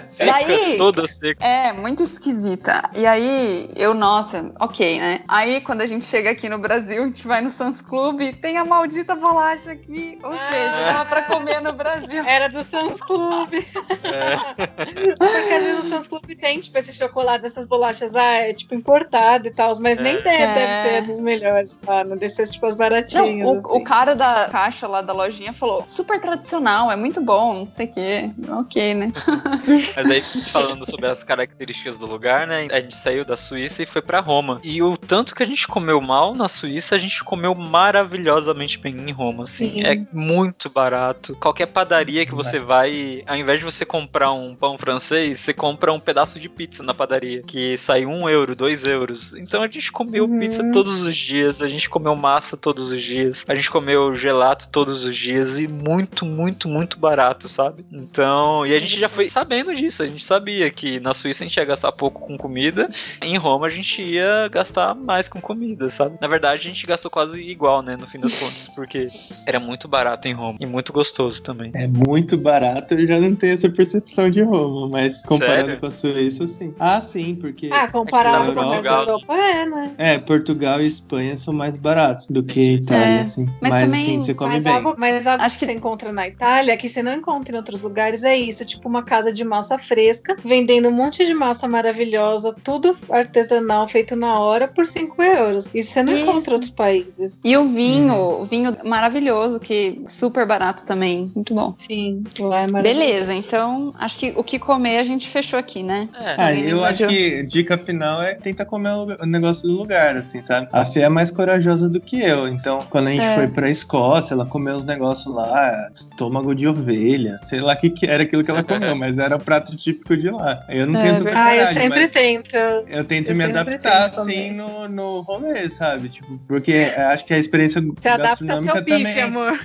seca, Daí- toda seca. É, muito esquisita. E aí, eu, nossa, ok, né? Aí, quando a gente chega aqui no Brasil, a gente vai no Sans Club, tem a maldita bolacha aqui. Ou Ah. seja, dava pra comer no Brasil. Era do Sans Club. É. [laughs] Porque às vezes o Sans Club tem, tipo, esses chocolates, essas bolachas, ah, é tipo importado e tal, mas nem É. deve, É. deve ser dos melhores, tá? Não deve ser tipo as Não, baratinhas. o, assim. o cara da caixa lá da lojinha falou, super tradicional, é muito bom, não sei o quê. Ok, né? [laughs] Mas aí, falando sobre as características do lugar, né? A gente saiu da Suíça e foi pra Roma. E o tanto que a gente comeu mal na Suíça, a gente comeu maravilhosamente bem em Roma, assim. Sim. É muito barato. Qualquer padaria que você vai, ao invés de você comprar um pão francês, você compra um pedaço de pizza na padaria, que sai um euro, dois euros. Então a gente comeu Uhum. pizza todos os dias, a gente comeu massa todos os dias, a gente comeu gelato todos os dias e muito, muito, muito barato, sabe? Então, e a gente já foi sabendo disso, a gente sabia que na Suíça a gente ia gastar pouco com comida, em Roma a gente ia gastar mais com comida, sabe? Na verdade, a gente gastou quase igual, né, no fim das contas, [laughs] porque era muito barato em Roma e muito gostoso também. É muito barato, eu já não tenho essa percepção de Roma, mas comparado Sério? com a Suíça, sim. Ah, sim, porque. Ah, comparado É com o resto da Portugal- Europa, é, né? É, Portugal e Espanha são mais baratos do que Itália, É, assim. mas Mas, também- assim, você come Mas bem. algo, mas algo Acho que, que- você encontra na Itália, que você não encontra em outros lugares, é isso. Tipo uma casa de massa fresca, vendendo um monte de massa maravilhosa, tudo artesanal, feito na hora, por 5 euros. Isso você não Isso. encontra em outros países. E o vinho, o vinho maravilhoso, que super barato também, muito bom. Sim, lá é maravilhoso. Beleza, então acho que o que comer a gente fechou aqui, né? É, Ah, eu acho que dica final é tentar comer o negócio do lugar, assim, sabe? A Fê é mais corajosa do que eu, então quando a gente É. foi pra Escócia, ela comeu uns negócios lá, estômago de ovelha, sei lá o que, que era aquilo que ela [laughs] comeu, mas era o prato típico de lá. Eu não É tanta verdade. Ah, eu sempre mas tento. eu tento eu me adaptar, tento assim, também. no, no rolê, sabe? Tipo, porque eu acho que a experiência Você adapta gastronômica seu bife, também, amor.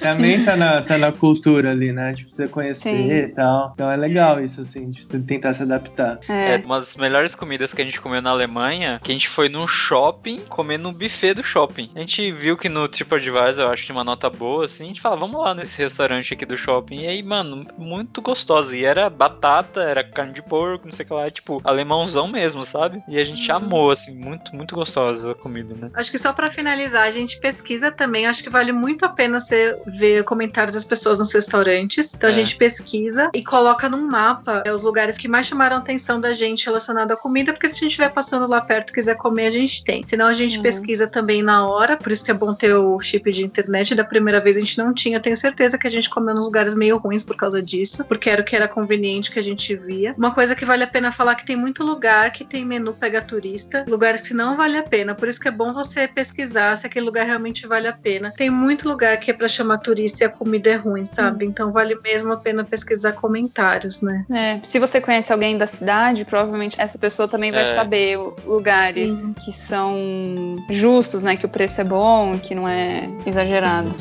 também tá na, tá na cultura ali, né? Tipo, você conhecer Sim. e tal. Então é legal isso, assim, de tentar se adaptar. É, É. uma das melhores comidas que a gente comeu na Alemanha, que a gente foi num shopping, comer no buffet do shopping. A gente viu que no TripAdvisor, eu acho que tinha uma nota boa, assim, a gente fala, vamos lá nesse restaurante aqui do shopping. E aí, mano, muito gostosa. E era batata, era carne de porco, não sei o que lá, tipo, alemãozão mesmo, sabe? E a gente amou, assim, muito, muito gostosa a comida, né? Acho que só pra finalizar, a gente pesquisa também. Acho que vale muito a pena você ver comentários das pessoas nos restaurantes. Então a É. gente pesquisa e coloca num mapa é, os lugares que mais chamaram atenção da gente relacionado à comida, porque se a gente estiver passando lá perto e quiser comer, a gente tem. Senão a gente Uhum. pesquisa também na hora, por isso que é bom ter o chip de internet. Da primeira vez a gente não tinha, tenho certeza que a gente comeu nos lugares meio ruins por causa disso, porque era o que era conveniente que a gente via. Uma coisa que vale a pena falar que tem muito lugar que tem menu pega turista, lugares que não vale a pena. Por isso que é bom você pesquisar se aquele lugar realmente vale a pena. Tem muito lugar que é pra chamar turista e a comida é ruim, sabe? Então vale mesmo a pena pesquisar comentários, né? É, se você conhece alguém da cidade, provavelmente essa pessoa também vai É. saber lugares Sim. que são justos, né? Que o preço é bom, que não é exagerado.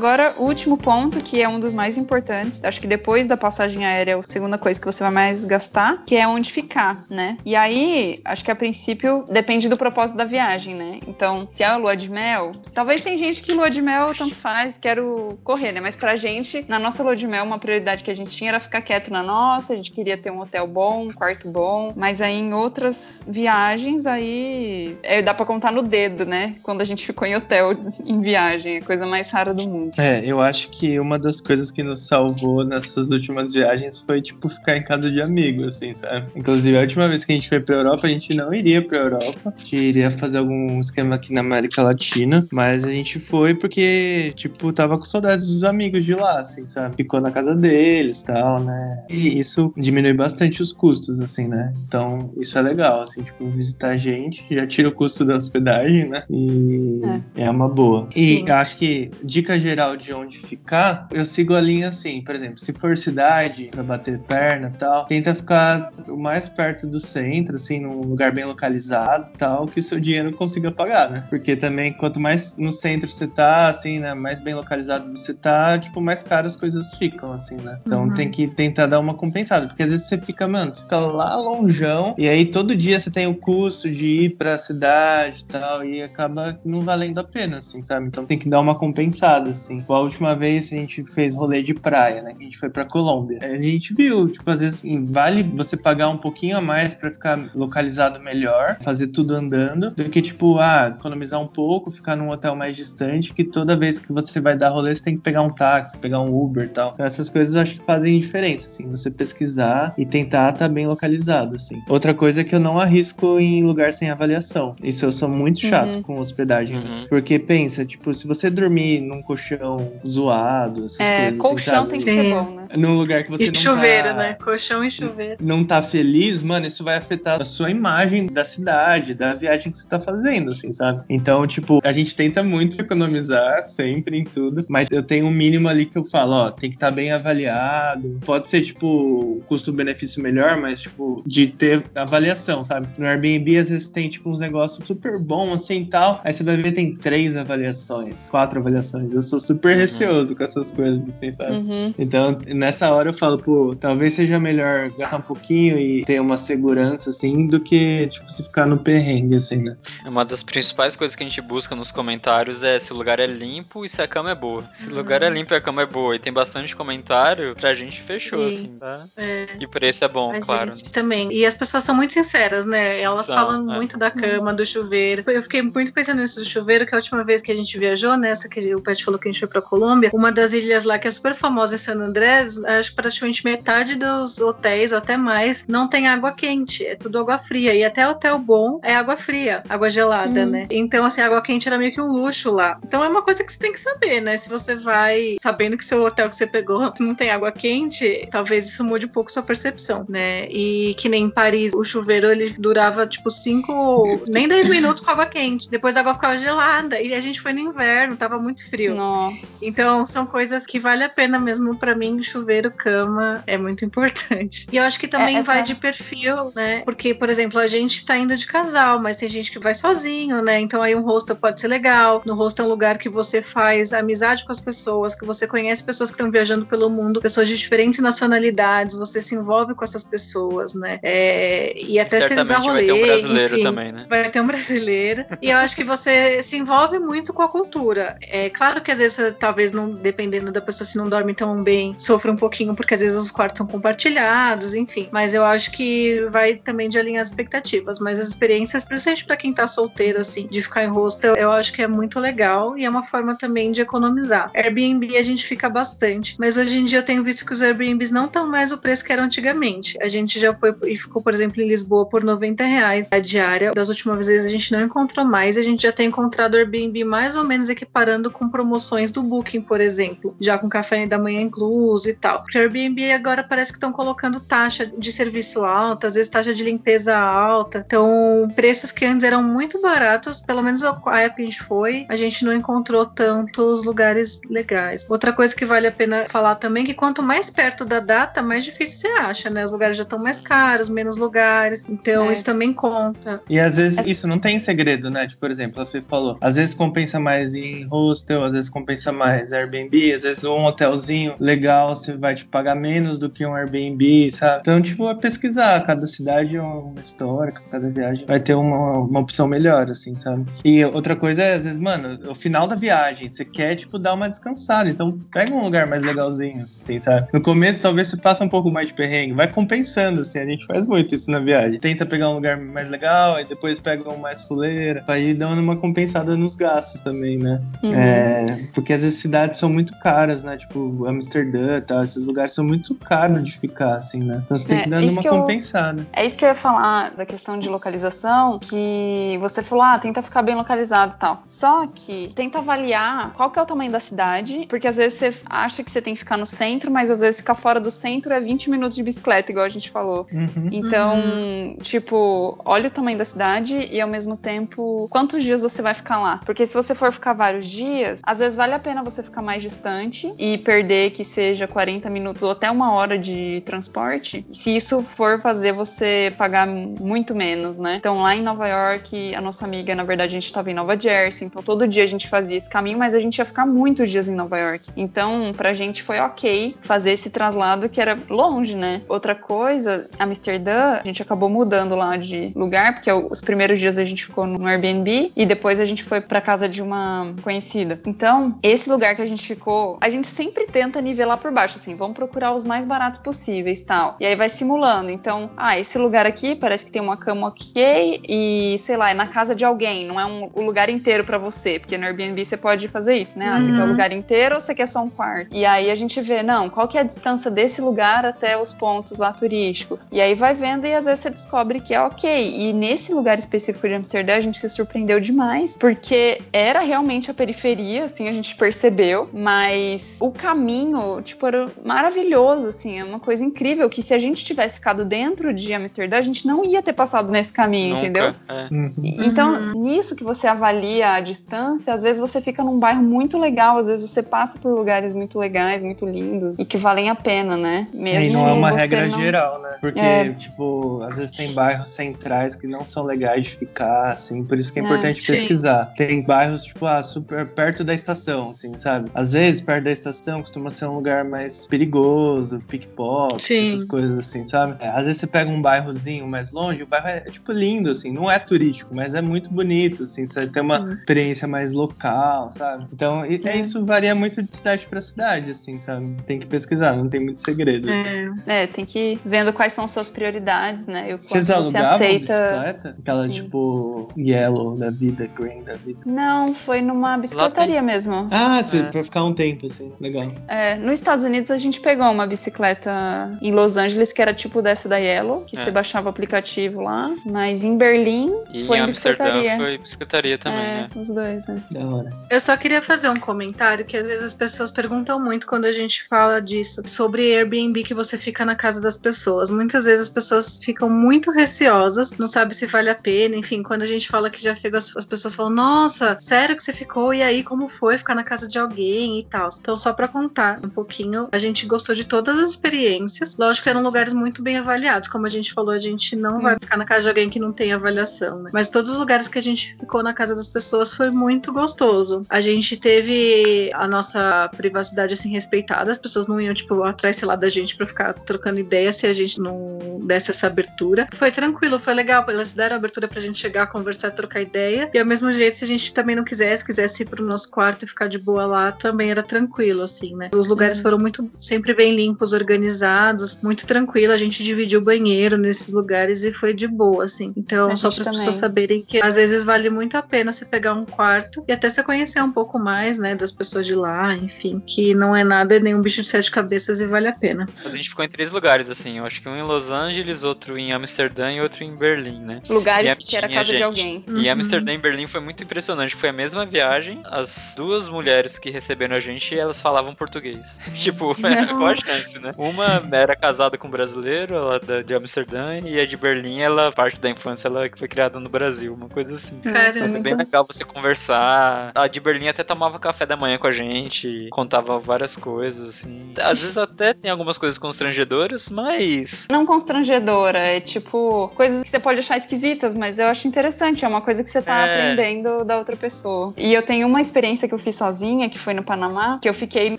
Agora, o último ponto, que é um dos mais importantes, acho que depois da passagem aérea é a segunda coisa que você vai mais gastar, que é onde ficar, né? E aí, acho que a princípio depende do propósito da viagem, né? Então, se é a lua de mel, talvez tem gente que lua de mel tanto faz, quero correr, né? Mas pra gente, na nossa lua de mel, uma prioridade que a gente tinha era ficar quieto na nossa, a gente queria ter um hotel bom, um quarto bom, mas aí em outras viagens, aí é, dá pra contar no dedo, né? Quando a gente ficou em hotel [laughs] em viagem, é a coisa mais rara do mundo. É, eu acho que uma das coisas que nos salvou nessas últimas viagens foi, tipo, ficar em casa de amigo, assim, sabe? Inclusive, a última vez que a gente foi pra Europa, a gente não iria pra Europa. A gente iria fazer algum esquema aqui na América Latina, mas a gente foi porque, tipo, tava com saudades dos amigos de lá, assim, sabe? Ficou na casa deles e tal, né? E isso diminui bastante os custos, assim, né? Então, isso é legal, assim, tipo, visitar a gente, já tira o custo da hospedagem, né? E é, é uma boa. Sim. E acho que dica geral de onde ficar, eu sigo a linha assim, por exemplo, se for cidade, pra bater perna e tal, tenta ficar o mais perto do centro, assim, num lugar bem localizado e tal, que o seu dinheiro consiga pagar, né? Porque também, quanto mais no centro você tá, assim, né, mais bem localizado você tá, tipo, mais caras as coisas ficam, assim, né? Então Uhum. tem que tentar dar uma compensada, porque às vezes você fica, mano, você fica lá longeão, e aí todo dia você tem o custo de ir pra cidade e tal, e acaba não valendo a pena, assim, sabe? Então tem que dar uma compensada, assim. Tipo, a última vez a gente fez rolê de praia, né? Que a gente foi pra Colômbia. A gente viu, tipo, às vezes assim, vale você pagar um pouquinho a mais pra ficar localizado melhor, fazer tudo andando, do que, tipo, ah, economizar um pouco, ficar num hotel mais distante, que toda vez que você vai dar rolê, você tem que pegar um táxi, pegar um Uber e tal. Então, essas coisas acho que fazem diferença, assim, você pesquisar e tentar estar bem localizado, assim. Outra coisa é que eu não arrisco em lugar sem avaliação. Isso eu sou muito chato Uhum. com hospedagem. Uhum. Porque pensa, tipo, se você dormir num colchão zoado, essas É, coisas. colchão assim, tem que ser bom, né? Num lugar que você E não chuveiro, tá... né? Colchão e chuveiro. Não tá feliz, mano, isso vai afetar a sua imagem da cidade, da viagem que você tá fazendo, assim, sabe? Então, tipo, a gente tenta muito economizar sempre em tudo, mas eu tenho um mínimo ali que eu falo, ó, tem que estar bem avaliado. Pode ser, tipo, custo-benefício melhor, mas, tipo, de ter avaliação, sabe? No Airbnb, às vezes tem, tipo, uns negócios super bons, assim, e tal. Aí você vai ver, tem três avaliações, quatro avaliações. Eu sou super Uhum. receoso com essas coisas, assim, sabe? Uhum. Então, nessa hora eu falo, pô, talvez seja melhor gastar um pouquinho e ter uma segurança, assim, do que, tipo, se ficar no perrengue, assim, né? Uma das principais coisas que a gente busca nos comentários é se o lugar é limpo e se a cama é boa. Se o lugar é limpo e a cama é boa e tem bastante comentário, pra gente fechou, Sim. assim, tá? É. E o preço é bom, A claro. gente também. E as pessoas são muito sinceras, né? Elas São, falam é. muito da cama, do chuveiro. Eu fiquei muito pensando nisso do chuveiro, que a última vez que a gente viajou, nessa que o Pet falou que a gente foi pra Colômbia, uma das ilhas lá que é super famosa em San Andrés, acho que praticamente metade dos hotéis, ou até mais, não tem água quente. É tudo água fria. E até hotel bom é água fria, água gelada, Hum. né? Então, assim, água quente era meio que um luxo lá. Então é uma coisa que você tem que saber, né? Se você vai sabendo que seu hotel que você pegou [laughs] não tem água quente, talvez isso mude um pouco sua percepção, né? E que nem em Paris, o chuveiro ele durava tipo 5, nem 10 minutos com água quente. Depois a água ficava gelada. E a gente foi no inverno, tava muito frio. Nossa. Então, são coisas que vale a pena mesmo pra mim. Chuveiro, cama é muito importante. E eu acho que também É, essa- vai de perfil, né? Porque, por exemplo, a gente tá indo de casal, mas tem gente que vai sozinho, né? Então, aí um hostel pode ser legal. No hostel é um lugar que você faz amizade com as pessoas, que você conhece pessoas que estão viajando pelo mundo, pessoas de diferentes nacionalidades, você se envolve com essas pessoas, né? É, e até se dá rolê, vai ter um brasileiro enfim. também, né? Vai ter um brasileiro. e eu acho que você se envolve muito com a cultura. É claro que às vezes, talvez, não, dependendo da pessoa, se não dorme tão bem, sofre um pouquinho, porque às vezes os quartos são compartilhados, enfim. Mas eu acho que vai também de alinhar as expectativas. Mas as experiências, principalmente pra quem tá solteiro, assim, de ficar em hostel, eu acho que é muito legal e é uma forma também de economizar. Airbnb a gente fica bastante, mas hoje em dia eu tenho visto que os Airbnbs não estão mais o preço que eram antigamente. A gente já foi e ficou, por exemplo, em Lisboa por 90 reais a diária. Das últimas vezes a gente não encontrou mais, a gente já tem encontrado Airbnb mais ou menos equiparando com promoções do Booking, por exemplo, já com café da manhã incluso e tal. Porque Airbnb agora parece que estão colocando taxa de serviço alta, às vezes taxa de limpeza alta. Então, preços que antes eram muito baratos, pelo menos a época que a gente foi, a gente não encontrou tantos lugares legais. Outra coisa que vale a pena falar também é que quanto mais perto da data, mais difícil você acha, né? Os lugares já estão mais caros, menos lugares. Então, É. isso também conta. E às vezes isso não tem segredo, né? Tipo, por exemplo, a Fê falou, às vezes compensa mais em hostel, às vezes compensa mais Airbnb, às vezes um hotelzinho legal você vai te pagar menos do que um Airbnb, sabe? Então, tipo, é pesquisar. Cada cidade é uma história, cada viagem vai ter uma, uma opção melhor, assim, sabe? E outra coisa é, às vezes, mano, o final da viagem, você quer, tipo, dar uma descansada. Então, pega um lugar mais legalzinho, assim, sabe? No começo, talvez você passe um pouco mais de perrengue, vai compensando, assim, a gente faz muito isso na viagem. Tenta pegar um lugar mais legal, aí depois pega um mais fuleira, ir dando uma compensada nos gastos também, né? Uhum. É, Porque às vezes cidades são muito caras, né? Tipo, Amsterdã e tal, esses lugares são muito caros de ficar, assim, né? Então você tem É, que dar uma que eu- compensada. É isso que eu ia falar da questão de localização, que você falou, ah, tenta ficar bem localizado e tal. Só que tenta avaliar qual que é o tamanho da cidade, porque às vezes você acha que você tem que ficar no centro, mas às vezes ficar fora do centro é 20 minutos de bicicleta, igual a gente falou. Uhum. Então, tipo, olha o tamanho da cidade e ao mesmo tempo, quantos dias você vai ficar lá? Porque se você for ficar vários dias, às vezes vale a pena você ficar mais distante e perder que seja 40 minutos ou até uma hora de transporte, se isso for fazer você pagar muito menos, né? Então, lá em Nova York, a nossa amiga, na verdade, a gente estava em Nova Jersey, então todo dia a gente fazia esse caminho, mas a gente ia ficar muitos dias em Nova York. Então, pra gente foi ok fazer esse traslado que era longe, né? Outra coisa, Amsterdã, a gente acabou mudando lá de lugar, porque os primeiros dias a gente ficou no Airbnb e depois a gente foi pra casa de uma conhecida. Então, esse lugar que a gente ficou, a gente sempre tenta nivelar por baixo, assim, vamos procurar os mais baratos possíveis, tal. E aí vai simulando. Então, ah, esse lugar aqui parece que tem uma cama ok e, sei lá, é na casa de alguém, não é um, o lugar inteiro pra você, porque no Airbnb você pode fazer isso, né? Ah, você Uhum. quer o lugar inteiro ou você quer só um quarto? E aí a gente vê, não, qual que é a distância desse lugar até os pontos lá turísticos? E aí vai vendo e às vezes você descobre que é ok. E nesse lugar específico de Amsterdã a gente se surpreendeu demais, porque era realmente a periferia, assim, a gente percebeu, mas o caminho, tipo, era maravilhoso, assim, é uma coisa incrível que se a gente tivesse ficado dentro de Amsterdã, a gente não ia ter passado nesse caminho, Nunca. entendeu? É. Uhum. Então, nisso que você avalia a distância, às vezes você fica num bairro muito legal, às vezes você passa por lugares muito legais, muito lindos e que valem a pena, né? Mesmo E não é uma regra não- geral, né? Porque, É. tipo, às vezes tem bairros centrais que não são legais de ficar, assim, por isso que é É, importante sim. pesquisar. Tem bairros, tipo, ah, super perto da estação, assim, sabe? Às vezes, perto da estação costuma ser um lugar mais perigoso, pickpocket, essas coisas assim, sabe? É, às vezes você pega um bairrozinho mais longe, o bairro é, é, tipo, lindo, assim, não é turístico, mas é muito bonito, assim, você tem uma Hum. experiência mais local, sabe? Então, e- é. Isso varia muito de cidade pra cidade, assim, sabe? Tem que pesquisar, não tem muito segredo. É. É, tem que ir vendo quais são suas prioridades, né? E o Vocês você alugavam aceita. bicicleta? Aquela, Sim. tipo, yellow da vida, green da vida. Não, foi numa bicicletaria mesmo. Ah, É. pra ficar um tempo, assim, legal. É, nos Estados Unidos a gente pegou uma bicicleta em Los Angeles que era tipo dessa da Yellow, que É. você baixava o aplicativo lá, mas em Berlim E foi em bicicletaria. foi bicicletaria também, é, né? os dois, né? Da hora. Eu só queria fazer um comentário que às vezes as pessoas perguntam muito quando a gente fala disso, sobre Airbnb que você fica na casa das pessoas. Muitas vezes as pessoas ficam muito receosas, não sabe se vale a pena, enfim, quando a gente fala que já fica, as, as pessoas falam, nossa, sério que você ficou? E aí, como foi ficar na casa de alguém e tal? Então, só pra contar um pouquinho, a gente gostou de todas as experiências. Lógico que eram lugares muito bem avaliados, como a gente falou, a gente não Hum. vai ficar na casa de alguém que não tem avaliação, né? Mas todos os lugares que a gente ficou na casa das pessoas foi muito gostoso. A gente teve a nossa privacidade assim respeitada, as pessoas não iam tipo atrás sei lá da gente pra ficar trocando ideia se a gente não desse essa abertura. Foi tranquilo, foi legal, elas deram abertura pra gente chegar, conversar, trocar ideia. E ao mesmo jeito, se a gente também não quisesse, quisesse ir pro nosso quarto e ficar de boa lá, também era tranquilo assim, né? Os lugares Uhum. foram muito sempre bem limpos, organizados, muito tranquilo. A gente dividiu o banheiro nesses lugares e foi de boa assim. Então, A só para as pessoas saberem que às vezes vale muito a pena você pegar um quarto e até você conhecer um pouco mais, né, das pessoas de lá, enfim, que não é nada nenhum bicho de sete cabeças e vale a pena. Mas a gente ficou em três lugares, assim. Eu acho que um em Los Angeles, outro em Amsterdã e outro em Berlim, né? Lugares que era casa de gente. alguém. E Uhum. Amsterdã e Berlim foi muito impressionante. Foi a mesma viagem. As duas mulheres que receberam a gente, elas falavam português. [laughs] tipo, qual a chance, né? Uma era casada com um brasileiro, ela da- de Amsterdã, e a de Berlim, ela, parte da infância, ela foi criada no Brasil, uma coisa assim. Caramba. Mas é bem legal você conversar. A de Berlim até tomava café da manhã com a gente, contava várias coisas, assim. Às vezes até tem algumas coisas constrangedoras, mas. Não constrangedora, é tipo coisas que você pode achar esquisitas, mas eu acho interessante, é uma coisa que você tá É. aprendendo da outra pessoa. E eu tenho uma experiência que eu fiz sozinha, que foi no Panamá, que eu fiquei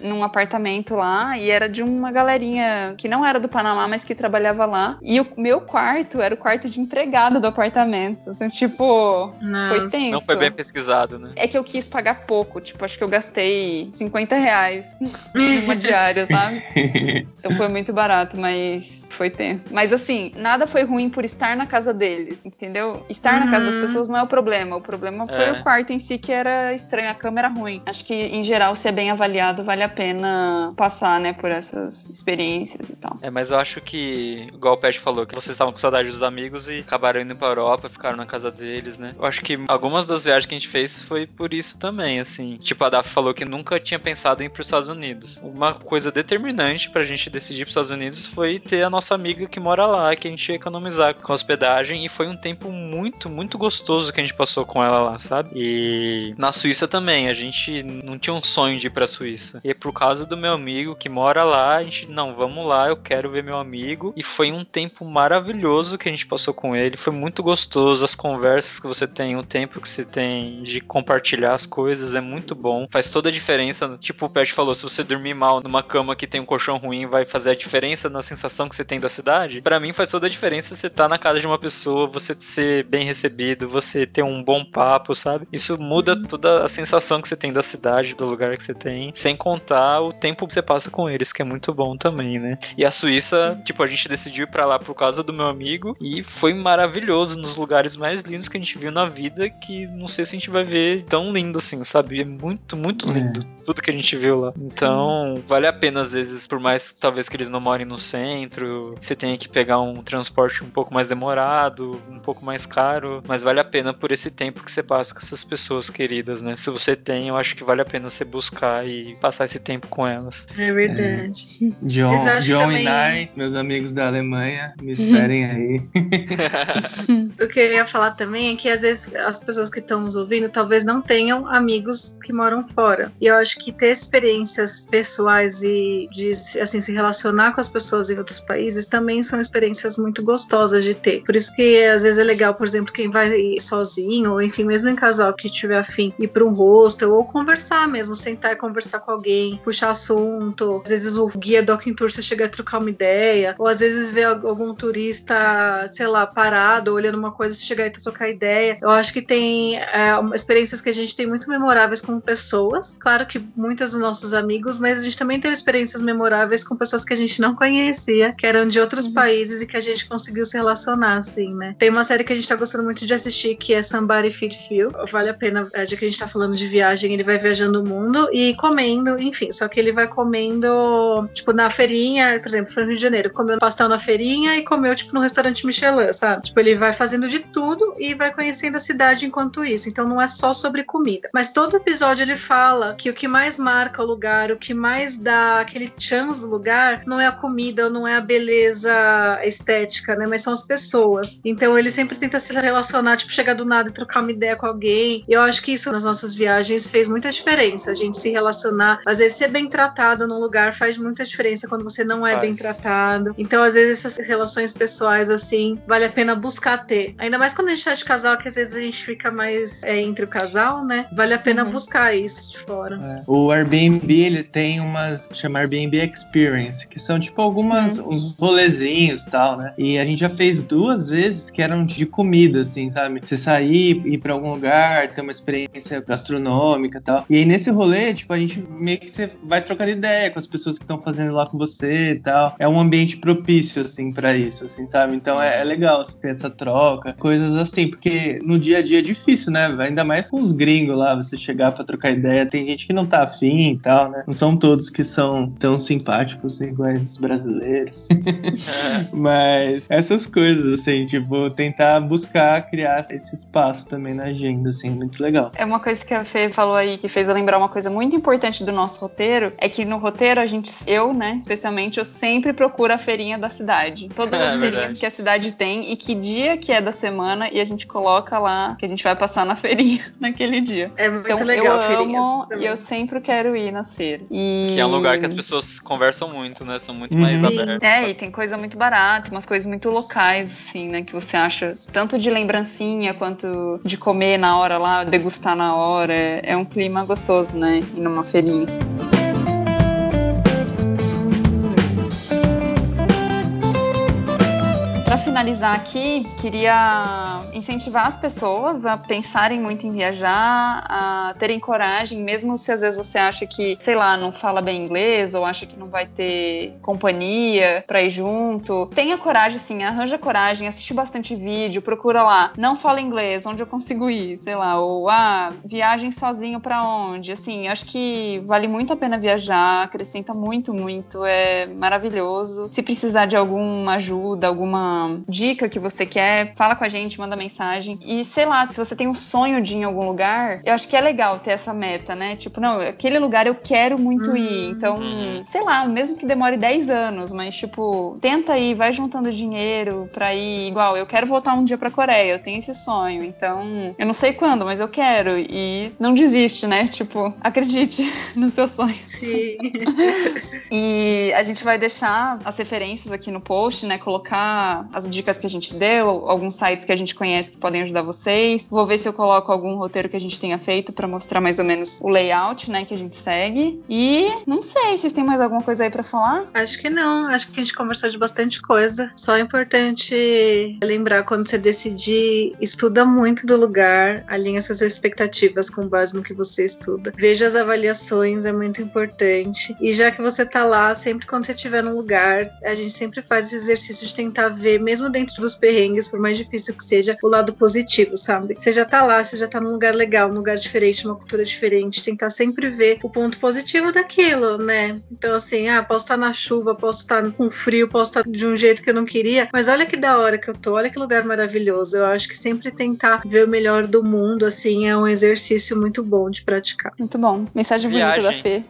num apartamento lá e era de uma galerinha que não era do Panamá, mas que trabalhava lá. E o meu quarto era o quarto de empregado do apartamento. Então, tipo, foi Nossa. tenso. Não foi bem pesquisado, né? É que eu quis pagar pouco, tipo, acho que eu gastei 50 reais numa diária, sabe? [laughs] Então foi muito barato, mas foi tenso. Mas assim, nada foi ruim por estar na casa deles, entendeu? Estar na casa das Uhum. pessoas não é o problema. O problema foi É. o quarto em si que era estranho, a cama era ruim. Acho que, em geral, se é bem avaliado, vale a pena passar, né, por essas experiências e tal. É, mas eu acho que, igual o Pet falou, que vocês estavam com saudade dos amigos e acabaram indo pra Europa, ficaram na casa deles, né? Eu acho que algumas das viagens que a gente fez foi por isso também, assim. Tipo, a Daf falou que nunca tinha pensado em ir pros Estados Unidos. Uma coisa determinante pra gente decidir pros Estados Unidos foi ter a nossa amiga que mora lá, que a gente ia economizar com hospedagem, e foi um tempo muito, muito gostoso que a gente passou com ela lá, sabe? E na Suíça também, a gente não tinha um sonho de ir pra Suíça. E é por causa do meu amigo que mora lá, a gente, não, vamos lá, eu quero ver meu amigo. E foi um tempo maravilhoso que a gente passou com ele, foi muito gostoso, as conversas que você tem, o tempo que você tem de compartilhar as coisas é muito bom. Faz toda a diferença. Tipo, o Pet falou, se você dormir mal numa cama que tem um colchão ruim, vai fazer a diferença na sensação que você tem da cidade. Para mim faz toda a diferença você estar tá na casa de uma pessoa, você ser bem recebido, você ter um bom papo, sabe? Isso muda toda a sensação que você tem da cidade, do lugar que você tem, sem contar o tempo que você passa com eles, que é muito bom também, né? E a Suíça, Sim. tipo, a gente decidiu ir pra lá por causa do meu amigo e foi maravilhoso, nos lugares mais lindos que a gente viu na vida, que não sei se a gente vai ver tão lindo assim, sabe? É muito, muito é. lindo. É. Tudo que a gente viu lá. Então, Sim. vale a pena, às vezes, por mais talvez que eles não morem no centro, você tenha que pegar um transporte um pouco mais demorado, um pouco mais caro, mas vale a pena por esse tempo que você passa com essas pessoas queridas, né? Se você tem, eu acho que vale a pena você buscar e passar esse tempo com elas. É verdade. É. John, John também... e Nai, meus amigos da Alemanha, me esperem aí. [laughs] o que eu ia falar também é que às vezes as pessoas que estão nos ouvindo talvez não tenham amigos que moram fora. E eu acho que ter experiências pessoais e de assim se relacionar com as pessoas em outros países também são experiências muito gostosas de ter. Por isso que às vezes é legal, por exemplo, quem vai sozinho, ou enfim, mesmo em casal que tiver afim, ir para um hostel ou conversar mesmo, sentar e conversar com alguém, puxar assunto. Às vezes o guia Docking Tour você chega a trocar uma ideia, ou às vezes vê algum turista, sei lá, parado, olhando uma coisa, você chegar e trocar ideia. Eu acho que tem é, experiências que a gente tem muito memoráveis com pessoas. Claro que muitas dos nossos amigos, mas a gente também teve experiências memoráveis com pessoas que a gente não conhecia, que eram de outros uhum. países e que a gente conseguiu se relacionar, assim, né? Tem uma série que a gente tá gostando muito de assistir, que é Somebody Feed Phil. Vale a pena, é, já que a gente tá falando de viagem, ele vai viajando o mundo e comendo, enfim, só que ele vai comendo, tipo, na feirinha, por exemplo, foi no Rio de Janeiro, comeu pastel na feirinha e comeu, tipo, no restaurante Michelin, sabe? Tipo, ele vai fazendo de tudo e vai conhecendo a cidade enquanto isso. Então não é só sobre comida. Mas todo episódio ele fala que o que mais marca o lugar, o que mais dá aquele chance do lugar, não é a comida, não é a beleza estética, né? Mas são as pessoas. Então ele sempre tenta se relacionar, tipo, chegar do nada e trocar uma ideia com alguém. E eu acho que isso nas nossas viagens fez muita diferença. A gente se relacionar, às vezes ser bem tratado num lugar faz muita diferença quando você não é bem tratado. Então, às vezes, essas relações pessoais, assim, vale a pena buscar ter. Ainda mais quando a gente tá de casal, que às vezes a gente fica mais é, entre o casal, né? Vale a pena uhum. buscar isso de fora. É. O Airbnb, ele tem umas, chama Airbnb Experience, que são tipo algumas, uhum. uns rolezinhos e tal, né? E a gente já fez duas vezes que eram de comida, assim, sabe? Você sair, ir pra algum lugar, ter uma experiência gastronômica e tal. E aí nesse rolê, tipo, a gente meio que você vai trocando ideia com as pessoas que estão fazendo lá com você e tal. É um ambiente propício, assim, para isso, assim, sabe? Então é, é legal ter essa troca, coisas assim, porque no dia a dia é difícil, né? Ainda mais com os gringos lá, você chegar pra trocar ideia. Tem gente que não tá afim e tal, né? Não são todos que são tão simpáticos iguais os brasileiros. [laughs] Mas essas coisas, assim, tipo, tentar buscar criar esse espaço também na agenda, assim, muito legal. É uma coisa que a Fê falou aí que fez eu lembrar uma coisa muito importante do nosso roteiro, é que no roteiro a gente, eu, né, especialmente, eu sempre procuro a feirinha da cidade. Todas é, as feirinhas verdade. que a cidade tem e que dia que é da semana e a gente coloca lá que a gente vai passar na [laughs] feirinha naquele dia. É muito então, legal, eu amo e eu sempre quero ir nas feiras. E... Que é um lugar que as pessoas conversam muito, né? São muito uhum. mais abertas. É, e tem coisa muito barata, umas coisas muito locais, assim, né? Que você acha tanto de lembrancinha quanto de comer na hora lá, degustar na hora. É um clima gostoso, né? Ir numa feirinha. Para finalizar aqui, queria incentivar as pessoas a pensarem muito em viajar, a terem coragem, mesmo se às vezes você acha que, sei lá, não fala bem inglês ou acha que não vai ter companhia pra ir junto. Tenha coragem, assim, arranja coragem, assiste bastante vídeo, procura lá. Não fala inglês, onde eu consigo ir, sei lá, ou ah, viagem sozinho para onde? Assim, acho que vale muito a pena viajar, acrescenta muito, muito, é maravilhoso. Se precisar de alguma ajuda, alguma dica que você quer, fala com a gente, manda mensagem. E sei lá, se você tem um sonho de ir em algum lugar, eu acho que é legal ter essa meta, né? Tipo, não, aquele lugar eu quero muito ir. Uhum. Então, sei lá, mesmo que demore 10 anos, mas tipo, tenta ir, vai juntando dinheiro pra ir. Igual, eu quero voltar um dia pra Coreia, eu tenho esse sonho. Então, eu não sei quando, mas eu quero. E não desiste, né? Tipo, acredite [laughs] nos seus sonhos. Sim. [laughs] E a gente vai deixar as referências aqui no post, né? Colocar as dicas que a gente deu, alguns sites que a gente conhece que podem ajudar vocês. Vou ver se eu coloco algum roteiro que a gente tenha feito pra mostrar mais ou menos o layout, né, que a gente segue. E não sei, vocês têm mais alguma coisa aí pra falar? Acho que não. Acho que a gente conversou de bastante coisa. Só é importante lembrar quando você decidir, estuda muito do lugar, alinha suas expectativas com base no que você estuda. Veja as avaliações, é muito importante. E já que você tá lá, sempre quando você estiver num lugar, a gente sempre faz esse exercício de tentar ver, mesmo dentro dos perrengues, por mais difícil que seja, o lado positivo, sabe? Você já tá lá, você já tá num lugar legal, num lugar diferente, numa cultura diferente, tentar sempre ver o ponto positivo daquilo, né? Então, assim, ah, posso estar na chuva, posso estar com frio, posso estar de um jeito que eu não queria, mas olha que da hora que eu tô, olha que lugar maravilhoso. Eu acho que sempre tentar ver o melhor do mundo, assim, é um exercício muito bom de praticar. Muito bom. Mensagem bonita da Viagem. Fê.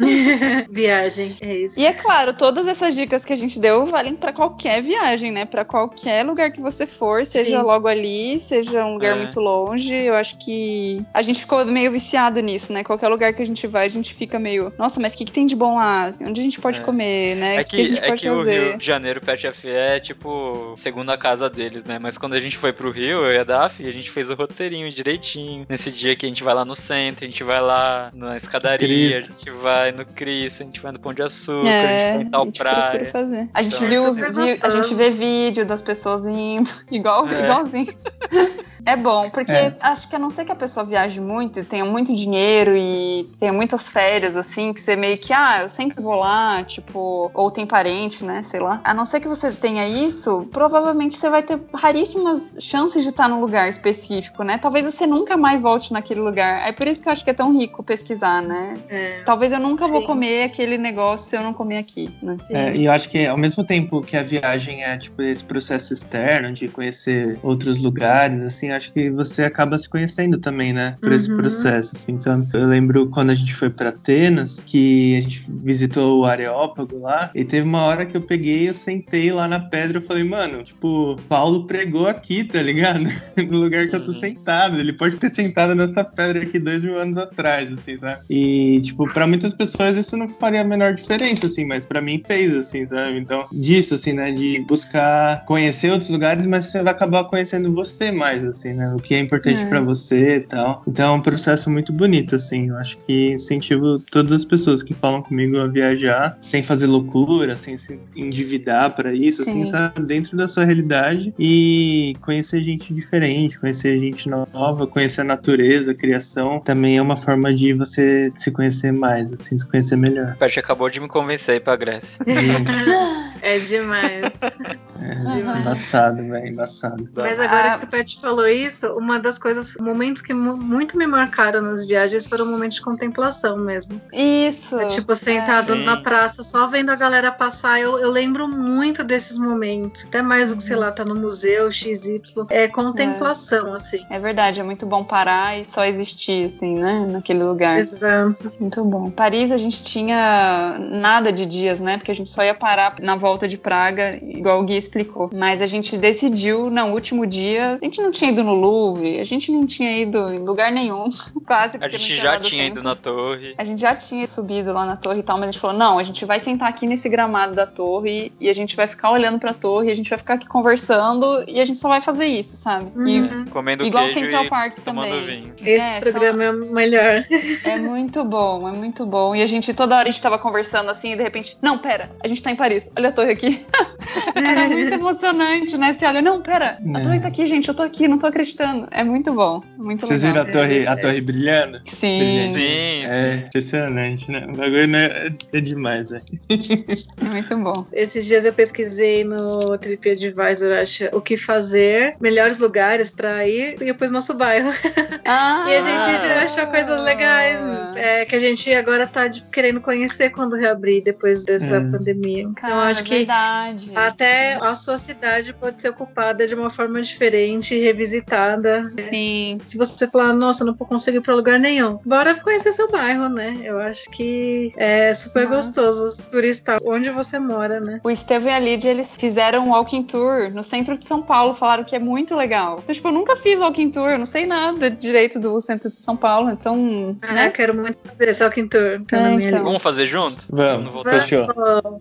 [laughs] Viagem, é isso. E é claro, todas essas dicas que a gente deu valem pra qualquer viagem, né? Pra qualquer lugar que você for, seja Sim. logo ali, seja um lugar É. muito longe. Eu acho que a gente ficou meio viciado nisso, né? Qualquer lugar que a gente vai, a gente fica meio, nossa, mas o que, que tem de bom lá? Onde a gente pode É. comer, né? É o que, que, a gente é pode que o fazer? Rio de Janeiro Pet F é tipo segunda casa deles, né? Mas quando a gente foi pro Rio, eu e a Daf, a gente fez o roteirinho direitinho. Nesse dia que a gente vai lá no centro, a gente vai lá na escadaria, a gente vai no Cristo, a gente vai no Pão de Açúcar, É, a gente vai em tal praia. fazer. A gente Então, viu, é vi- a gostoso. Gente vê vídeo das pessoas indo, [laughs] igual, É. igualzinho. [laughs] É bom, porque É. acho que a não ser que a pessoa viaje muito e tenha muito dinheiro e tenha muitas férias, assim, que você meio que, ah, eu sempre vou lá, tipo, ou tem parente, né, sei lá. A não ser que você tenha isso, provavelmente você vai ter raríssimas chances de estar num lugar específico, né? Talvez você nunca mais volte naquele lugar. É por isso que eu acho que é tão rico pesquisar, né? É. Talvez eu nunca vou Sim. comer aquele negócio se eu não comer aqui, né? É, e eu acho que ao mesmo tempo que a viagem é tipo esse processo externo de conhecer outros lugares, assim, acho que você acaba se conhecendo também, né? Por esse Uhum. processo, assim. Então, eu lembro quando a gente foi pra Atenas, que a gente visitou o Areópago lá, e teve uma hora que eu peguei, eu sentei lá na pedra, eu falei, mano, tipo, Paulo pregou aqui, tá ligado? [laughs] no lugar que eu tô Uhum. sentado. Ele pode ter sentado nessa pedra aqui dois mil anos atrás, assim, sabe? E, tipo, pra muitas pessoas isso não faria a menor diferença, assim, mas pra mim fez, assim, sabe? Então, disso, assim, né? De buscar conhecer outros lugares, mas você vai acabar conhecendo você mais, assim, né? O que é importante É. pra você e tal. Então, é um processo muito bonito, assim. Eu acho que incentivo todas as pessoas que falam comigo a viajar sem fazer loucura, sem se endividar pra isso, assim, Sim. sabe? Dentro da sua realidade e conhecer gente diferente, conhecer gente nova, conhecer a natureza, a criação, também é uma forma de você se conhecer mais, assim, se conhecer melhor. O Pet acabou de me convencer a ir pra Grécia. [laughs] É demais. é Demais. embaçado, velho, embaçado. Mas agora Ah. que o Pet falou isso, uma das coisas, momentos que mu- muito me marcaram nas viagens foram momentos de contemplação mesmo. Isso. É, tipo, sentado Sim. na praça, só vendo a galera passar. Eu, eu lembro muito desses momentos. Até mais do que, sei lá, tá no museu, XY. É contemplação, assim. É verdade, é muito bom parar e só existir, assim, né? Naquele lugar. Exato. Muito bom. Paris a gente tinha nada de dias, né? Porque a gente só ia parar na volta de Praga, igual o Gui explicou. Mas a gente decidiu, no último dia, a gente não tinha ido no Louvre, a gente não tinha ido em lugar nenhum, quase. A gente tinha já tinha tempo. ido na torre. A gente já tinha subido lá na torre e tal, mas a gente falou: não, a gente vai sentar aqui nesse gramado da torre e a gente vai ficar olhando pra torre, a gente vai ficar aqui conversando e a gente só vai fazer isso, sabe? E Uhum. Comendo igual queijo Central e Park também. vinho. Esse É, só- programa é o melhor. É muito bom, é muito bom. E a gente, toda hora a gente tava conversando assim, e de repente, não, pera, a gente tá em Paris. Olha a torre aqui. [laughs] é muito emocionante, né? Você olha, não, pera, a É. torre tá aqui, gente, eu tô aqui, não tô acreditando. É muito bom, muito Vocês legal. viram a torre, a torre brilhando? Sim, Sim, sim. É impressionante, né? O bagulho né, é, é demais, velho. [laughs] é muito bom. Esses dias eu pesquisei no TripAdvisor, acho, o que fazer, melhores lugares pra ir, e depois nosso bairro. [laughs] Ah, E a gente já achou coisas legais, é, que a gente agora tá de- querendo conhecer quando reabrir, depois dessa Hum. pandemia. Cara, então acho que verdade. até a sua cidade pode ser ocupada de uma forma diferente, revisitada. Sim. Se você falar, nossa, não consigo ir pra lugar nenhum, bora conhecer seu bairro, né? Eu acho que é super Nossa. gostoso turistar onde você mora, né? O Estevam e a Lídia, eles fizeram um walking tour no centro de São Paulo, falaram que é muito legal. Então, tipo, eu nunca fiz walking tour, eu não sei nada direito do centro de São Paulo, então, Ah, né? eu quero muito fazer esse walking tour. Tá É, então. Vamos fazer junto? Vamos, Vou- fechou.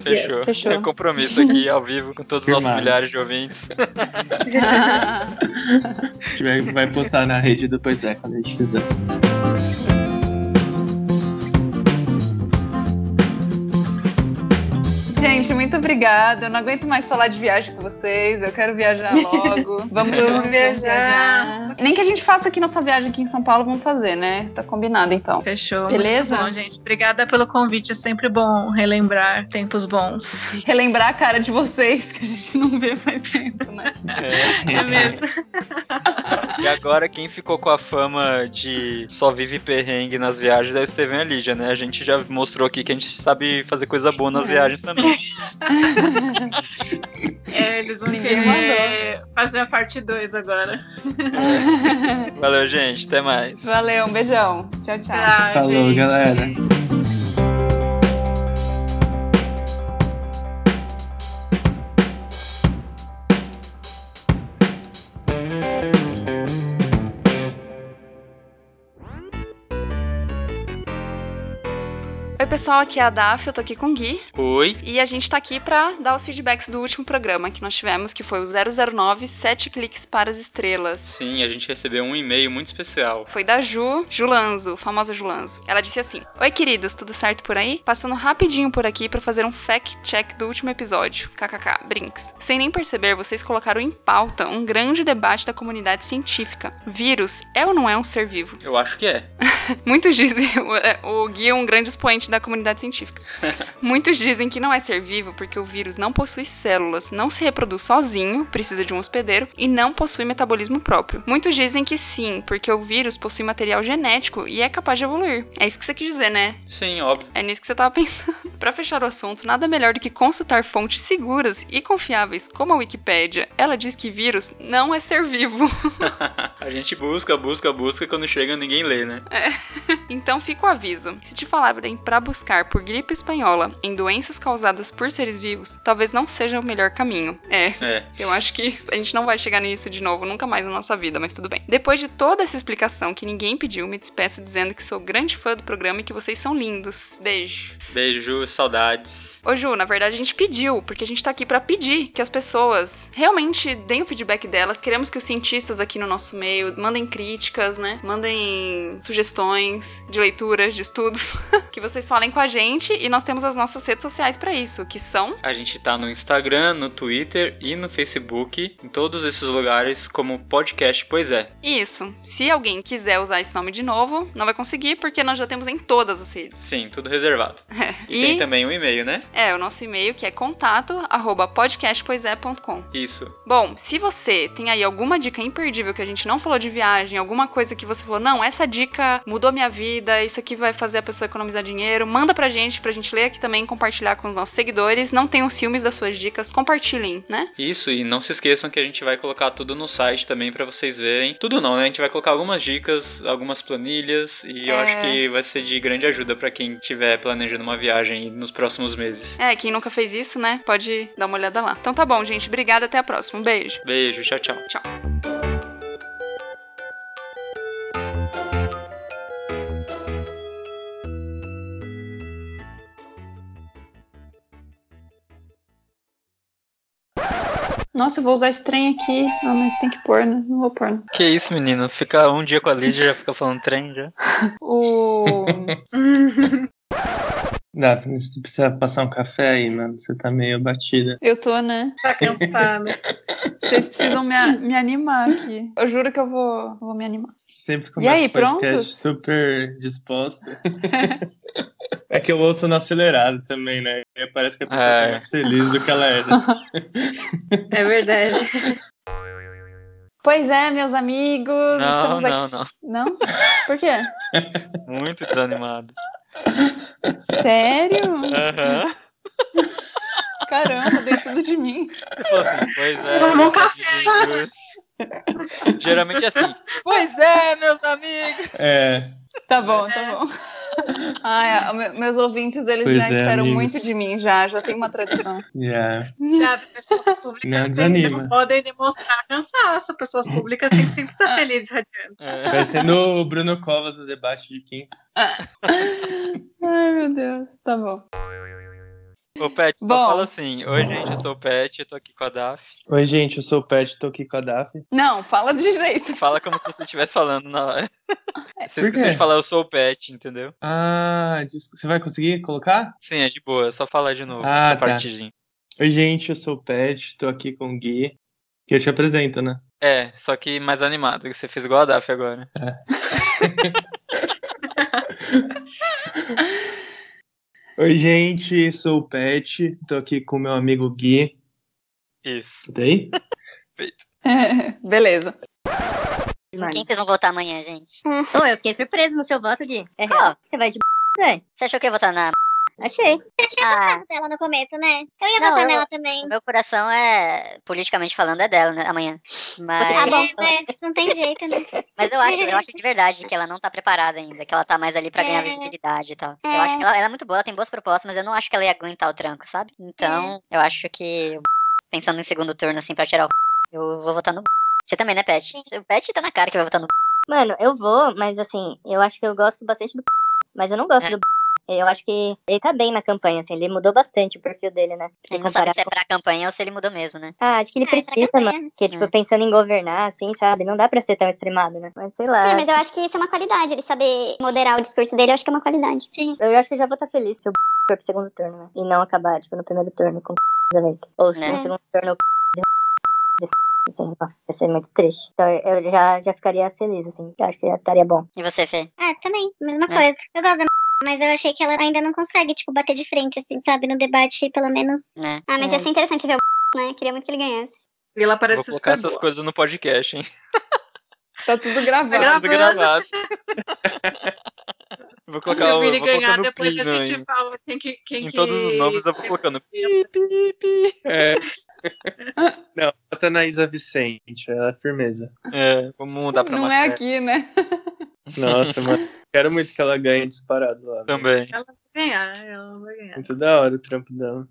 Yes. Fechou. Compromisso aqui ao vivo com todos os nossos milhares de ouvintes. [laughs] A gente vai, vai postar na rede depois é, quando a gente fizer. Gente, muito obrigada. Eu não aguento mais falar de viagem com vocês. Eu quero viajar logo. [laughs] Vamos, Vamos viajar. Nem que a gente faça aqui nossa viagem aqui em São Paulo, vamos fazer, né? Tá combinado então. Fechou. Beleza? Muito bom, gente. Obrigada pelo convite. É sempre bom relembrar tempos bons. [laughs] Relembrar a cara de vocês, que a gente não vê faz tempo, né? É. É mesmo. [laughs] E agora quem ficou com a fama de só vive perrengue nas viagens é o Steven e a Lídia, né? A gente já mostrou aqui que a gente sabe fazer coisa boa nas É. viagens também. [laughs] É, eles vão Ninguém querer fazer a parte 2 agora. Valeu, gente. Até mais. Valeu, um beijão. Tchau, tchau. Tchau, Falou, gente. galera. Pessoal, aqui é a Daf, eu tô aqui com o Gui. Oi. E a gente tá aqui pra dar os feedbacks do último programa que nós tivemos, que foi o 009 7 cliques para as estrelas. Sim, a gente recebeu um e-mail muito especial. Foi da Ju, Julanzo, famosa Julanzo. Ela disse assim: Oi, queridos, tudo certo por aí? Passando rapidinho por aqui pra fazer um fact-check do último episódio. KKK, Brinks. Sem nem perceber, vocês colocaram em pauta um grande debate da comunidade científica. Vírus é ou não é um ser vivo? Eu acho que é. [laughs] Muitos dizem, [laughs] o Gui é um grande expoente da comunidade científica. [laughs] Muitos dizem que não é ser vivo porque o vírus não possui células, não se reproduz sozinho, precisa de um hospedeiro e não possui metabolismo próprio. Muitos dizem que sim, porque o vírus possui material genético e é capaz de evoluir. É isso que você quis dizer, né? Sim, óbvio. É nisso que você tava pensando. Pra fechar o assunto, nada melhor do que consultar fontes seguras e confiáveis, como a Wikipédia. Ela diz que vírus não é ser vivo. [laughs] a gente busca, busca, busca, quando chega ninguém lê, né? [laughs] Então fica o aviso: se te falarem pra buscar por gripe espanhola em doenças causadas por seres vivos, talvez não seja o melhor caminho. É. É. Eu acho que a gente não vai chegar nisso de novo nunca mais na nossa vida, mas tudo bem. Depois de toda essa explicação que ninguém pediu, me despeço dizendo que sou grande fã do programa e que vocês são lindos. Beijo. Beijo, Ju, saudades. Ô Ju, na verdade a gente pediu, porque a gente tá aqui pra pedir que as pessoas realmente deem o feedback delas. Queremos que os cientistas aqui no nosso meio mandem críticas, né? Mandem sugestões de leituras, de estudos, [laughs] que vocês falem com a gente e nós temos as nossas redes sociais pra isso, que são A gente tá no Instagram, no Twitter e no Facebook, em todos esses lugares como podcast, pois é. isso. Se alguém quiser usar esse nome de novo, não vai conseguir porque nós já temos em todas as redes. Sim, tudo reservado. E, [laughs] E- tem também o e-mail, né? É, o nosso e-mail que é contato@podcastpoisé.com. Isso. Bom, se você tem aí alguma dica imperdível que a gente não falou de viagem, alguma coisa que você falou, não, essa dica mudou minha vida, isso aqui vai fazer a pessoa economizar dinheiro, manda pra gente, pra gente ler aqui também, compartilhar com os nossos seguidores. Não tenham ciúmes das suas dicas, compartilhem, né? Isso, e não se esqueçam que a gente vai colocar tudo no site também pra vocês verem. Tudo não, né? A gente vai colocar algumas dicas, algumas planilhas e eu É. acho que vai ser de grande ajuda pra quem estiver planejando uma viagem nos próximos meses. É, quem nunca fez isso, né, pode dar uma olhada lá. Então tá bom, gente. Obrigada, até a próxima. Um beijo. Beijo, tchau, tchau. Tchau. Nossa, eu vou usar esse trem aqui. Não, mas tem que pôr, né? Não vou pôr, né? Que isso, menino? Ficar um dia com a Lídia já fica falando trem já. [laughs] O. [laughs] Não, Daphne, você precisa passar um café aí, mano. Você tá meio batida. Eu tô, né? Tá cansado. Vocês precisam me, me animar aqui. Eu juro que eu vou, vou me animar. Sempre E começa aí, o podcast prontos? super disposta. [laughs] é que eu ouço no acelerado também, né? E parece que a pessoa É. tá mais feliz do que ela é. né? É verdade. Pois é, meus amigos. Não, estamos não, aqui. não. Não? Por quê? Muito desanimado. Sério? Aham. [laughs] Caramba, dei tudo de mim. Você falou assim, pois é. Tomar um café. amigos. Geralmente é assim. Pois é, meus amigos. É, Tá bom, tá bom. [laughs] Ai, meus ouvintes, eles Pois já é, esperam amigos. muito de mim, já. Já tem uma tradição. [laughs] já. Já, pessoas públicas Não desanima. não podem demonstrar cansaço. Pessoas públicas têm que sempre estar [laughs] felizes, radiando. É. Parecendo o Bruno Covas no debate de quinta. Ai, meu Deus. Tá bom. Ô, Pet, só Bom. fala assim. Oi, gente, eu sou o Pet, eu tô aqui com a Daf. Oi, gente, eu sou o Pet, tô aqui com a Daphne. Não, fala de jeito. Fala como se você estivesse falando na hora. Você Por esqueceu quê? de falar, eu sou o Pet, entendeu? Ah, você vai conseguir colocar? Sim, é de boa, é só falar de novo, Ah, essa tá. partidinha. Oi, gente, eu sou o Pet, tô aqui com o Gui. Que eu te apresento, né? É, só que mais animado, que você fez igual a Daf agora. [laughs] [laughs] Oi, gente, sou o Pet, tô aqui com o meu amigo Gui. Isso. Tá aí? [laughs] Beleza. Quem vocês vão votar amanhã, gente? Ô, eu fiquei surpreso no seu voto, Gui. É Qual? real. Você vai de b... Zé? Você achou que eu ia votar na. Achei. Eu tinha Ah. gostado dela no começo, né? Eu ia Não, votar eu- nela também. O meu coração é, politicamente falando, é dela né, amanhã. Mas, Ah, bom, mas não tem jeito, né? [laughs] mas eu acho, eu acho de verdade que ela não tá preparada ainda, que ela tá mais ali pra ganhar É. visibilidade e tal. Eu É. acho que ela, ela é muito boa, ela tem boas propostas, mas eu não acho que ela ia aguentar o tranco, sabe? Então, eu acho que, pensando em segundo turno, assim, pra tirar o eu vou votar no Você também, né, Pet? Sim. O Pet tá na cara que vai votar no Mano, eu vou, mas assim, eu acho que eu gosto bastante do mas eu não gosto É. do eu acho que ele tá bem na campanha, assim, ele mudou bastante o perfil dele, né? Você Se não sabe comparar se é pra campanha ou se ele mudou mesmo, né? Ah, acho que ele Ah, é precisa, mano. Porque, tipo, É. pensando em governar, assim, sabe? Não dá pra ser tão extremado, né? Mas sei lá. Sim, mas eu acho que isso é uma qualidade. Ele saber moderar o discurso dele, eu acho que é uma qualidade. Sim. Eu acho que eu já vou estar feliz se o [laughs] for pro segundo turno, né? E não acabar, tipo, no primeiro turno com [laughs] eleito. Ou se É. no segundo turno o [laughs] assim, nossa, vai ser muito triste. Então eu já, já ficaria feliz, assim. Eu acho que já estaria bom. E você, Fê? Ah, também, mesma É. coisa. Eu gosto da mas eu achei que ela ainda não consegue, tipo, bater de frente, assim, sabe? No debate, pelo menos. Né? Ah, mas É. ia ser interessante ver o [laughs] né? Queria muito que ele ganhasse. E ela Vou parece colocar super essas boa. coisas no podcast, hein? [laughs] Tá tudo gravado. Tá Tudo gravado. [laughs] Vou Se colocar o o. Vini Vou ganhar, depois a no- gente em, fala quem que. Quem em que... todos os nomes, eu vou colocando. É. Não, bota na Isa Vicente, ela é firmeza. É, vamos mudar pra Não é aqui, né? Nossa, mano. Quero muito que ela ganhe disparado lá. também. Ela vai ganhar, ela vai ganhar. Muito da hora o trampo dela.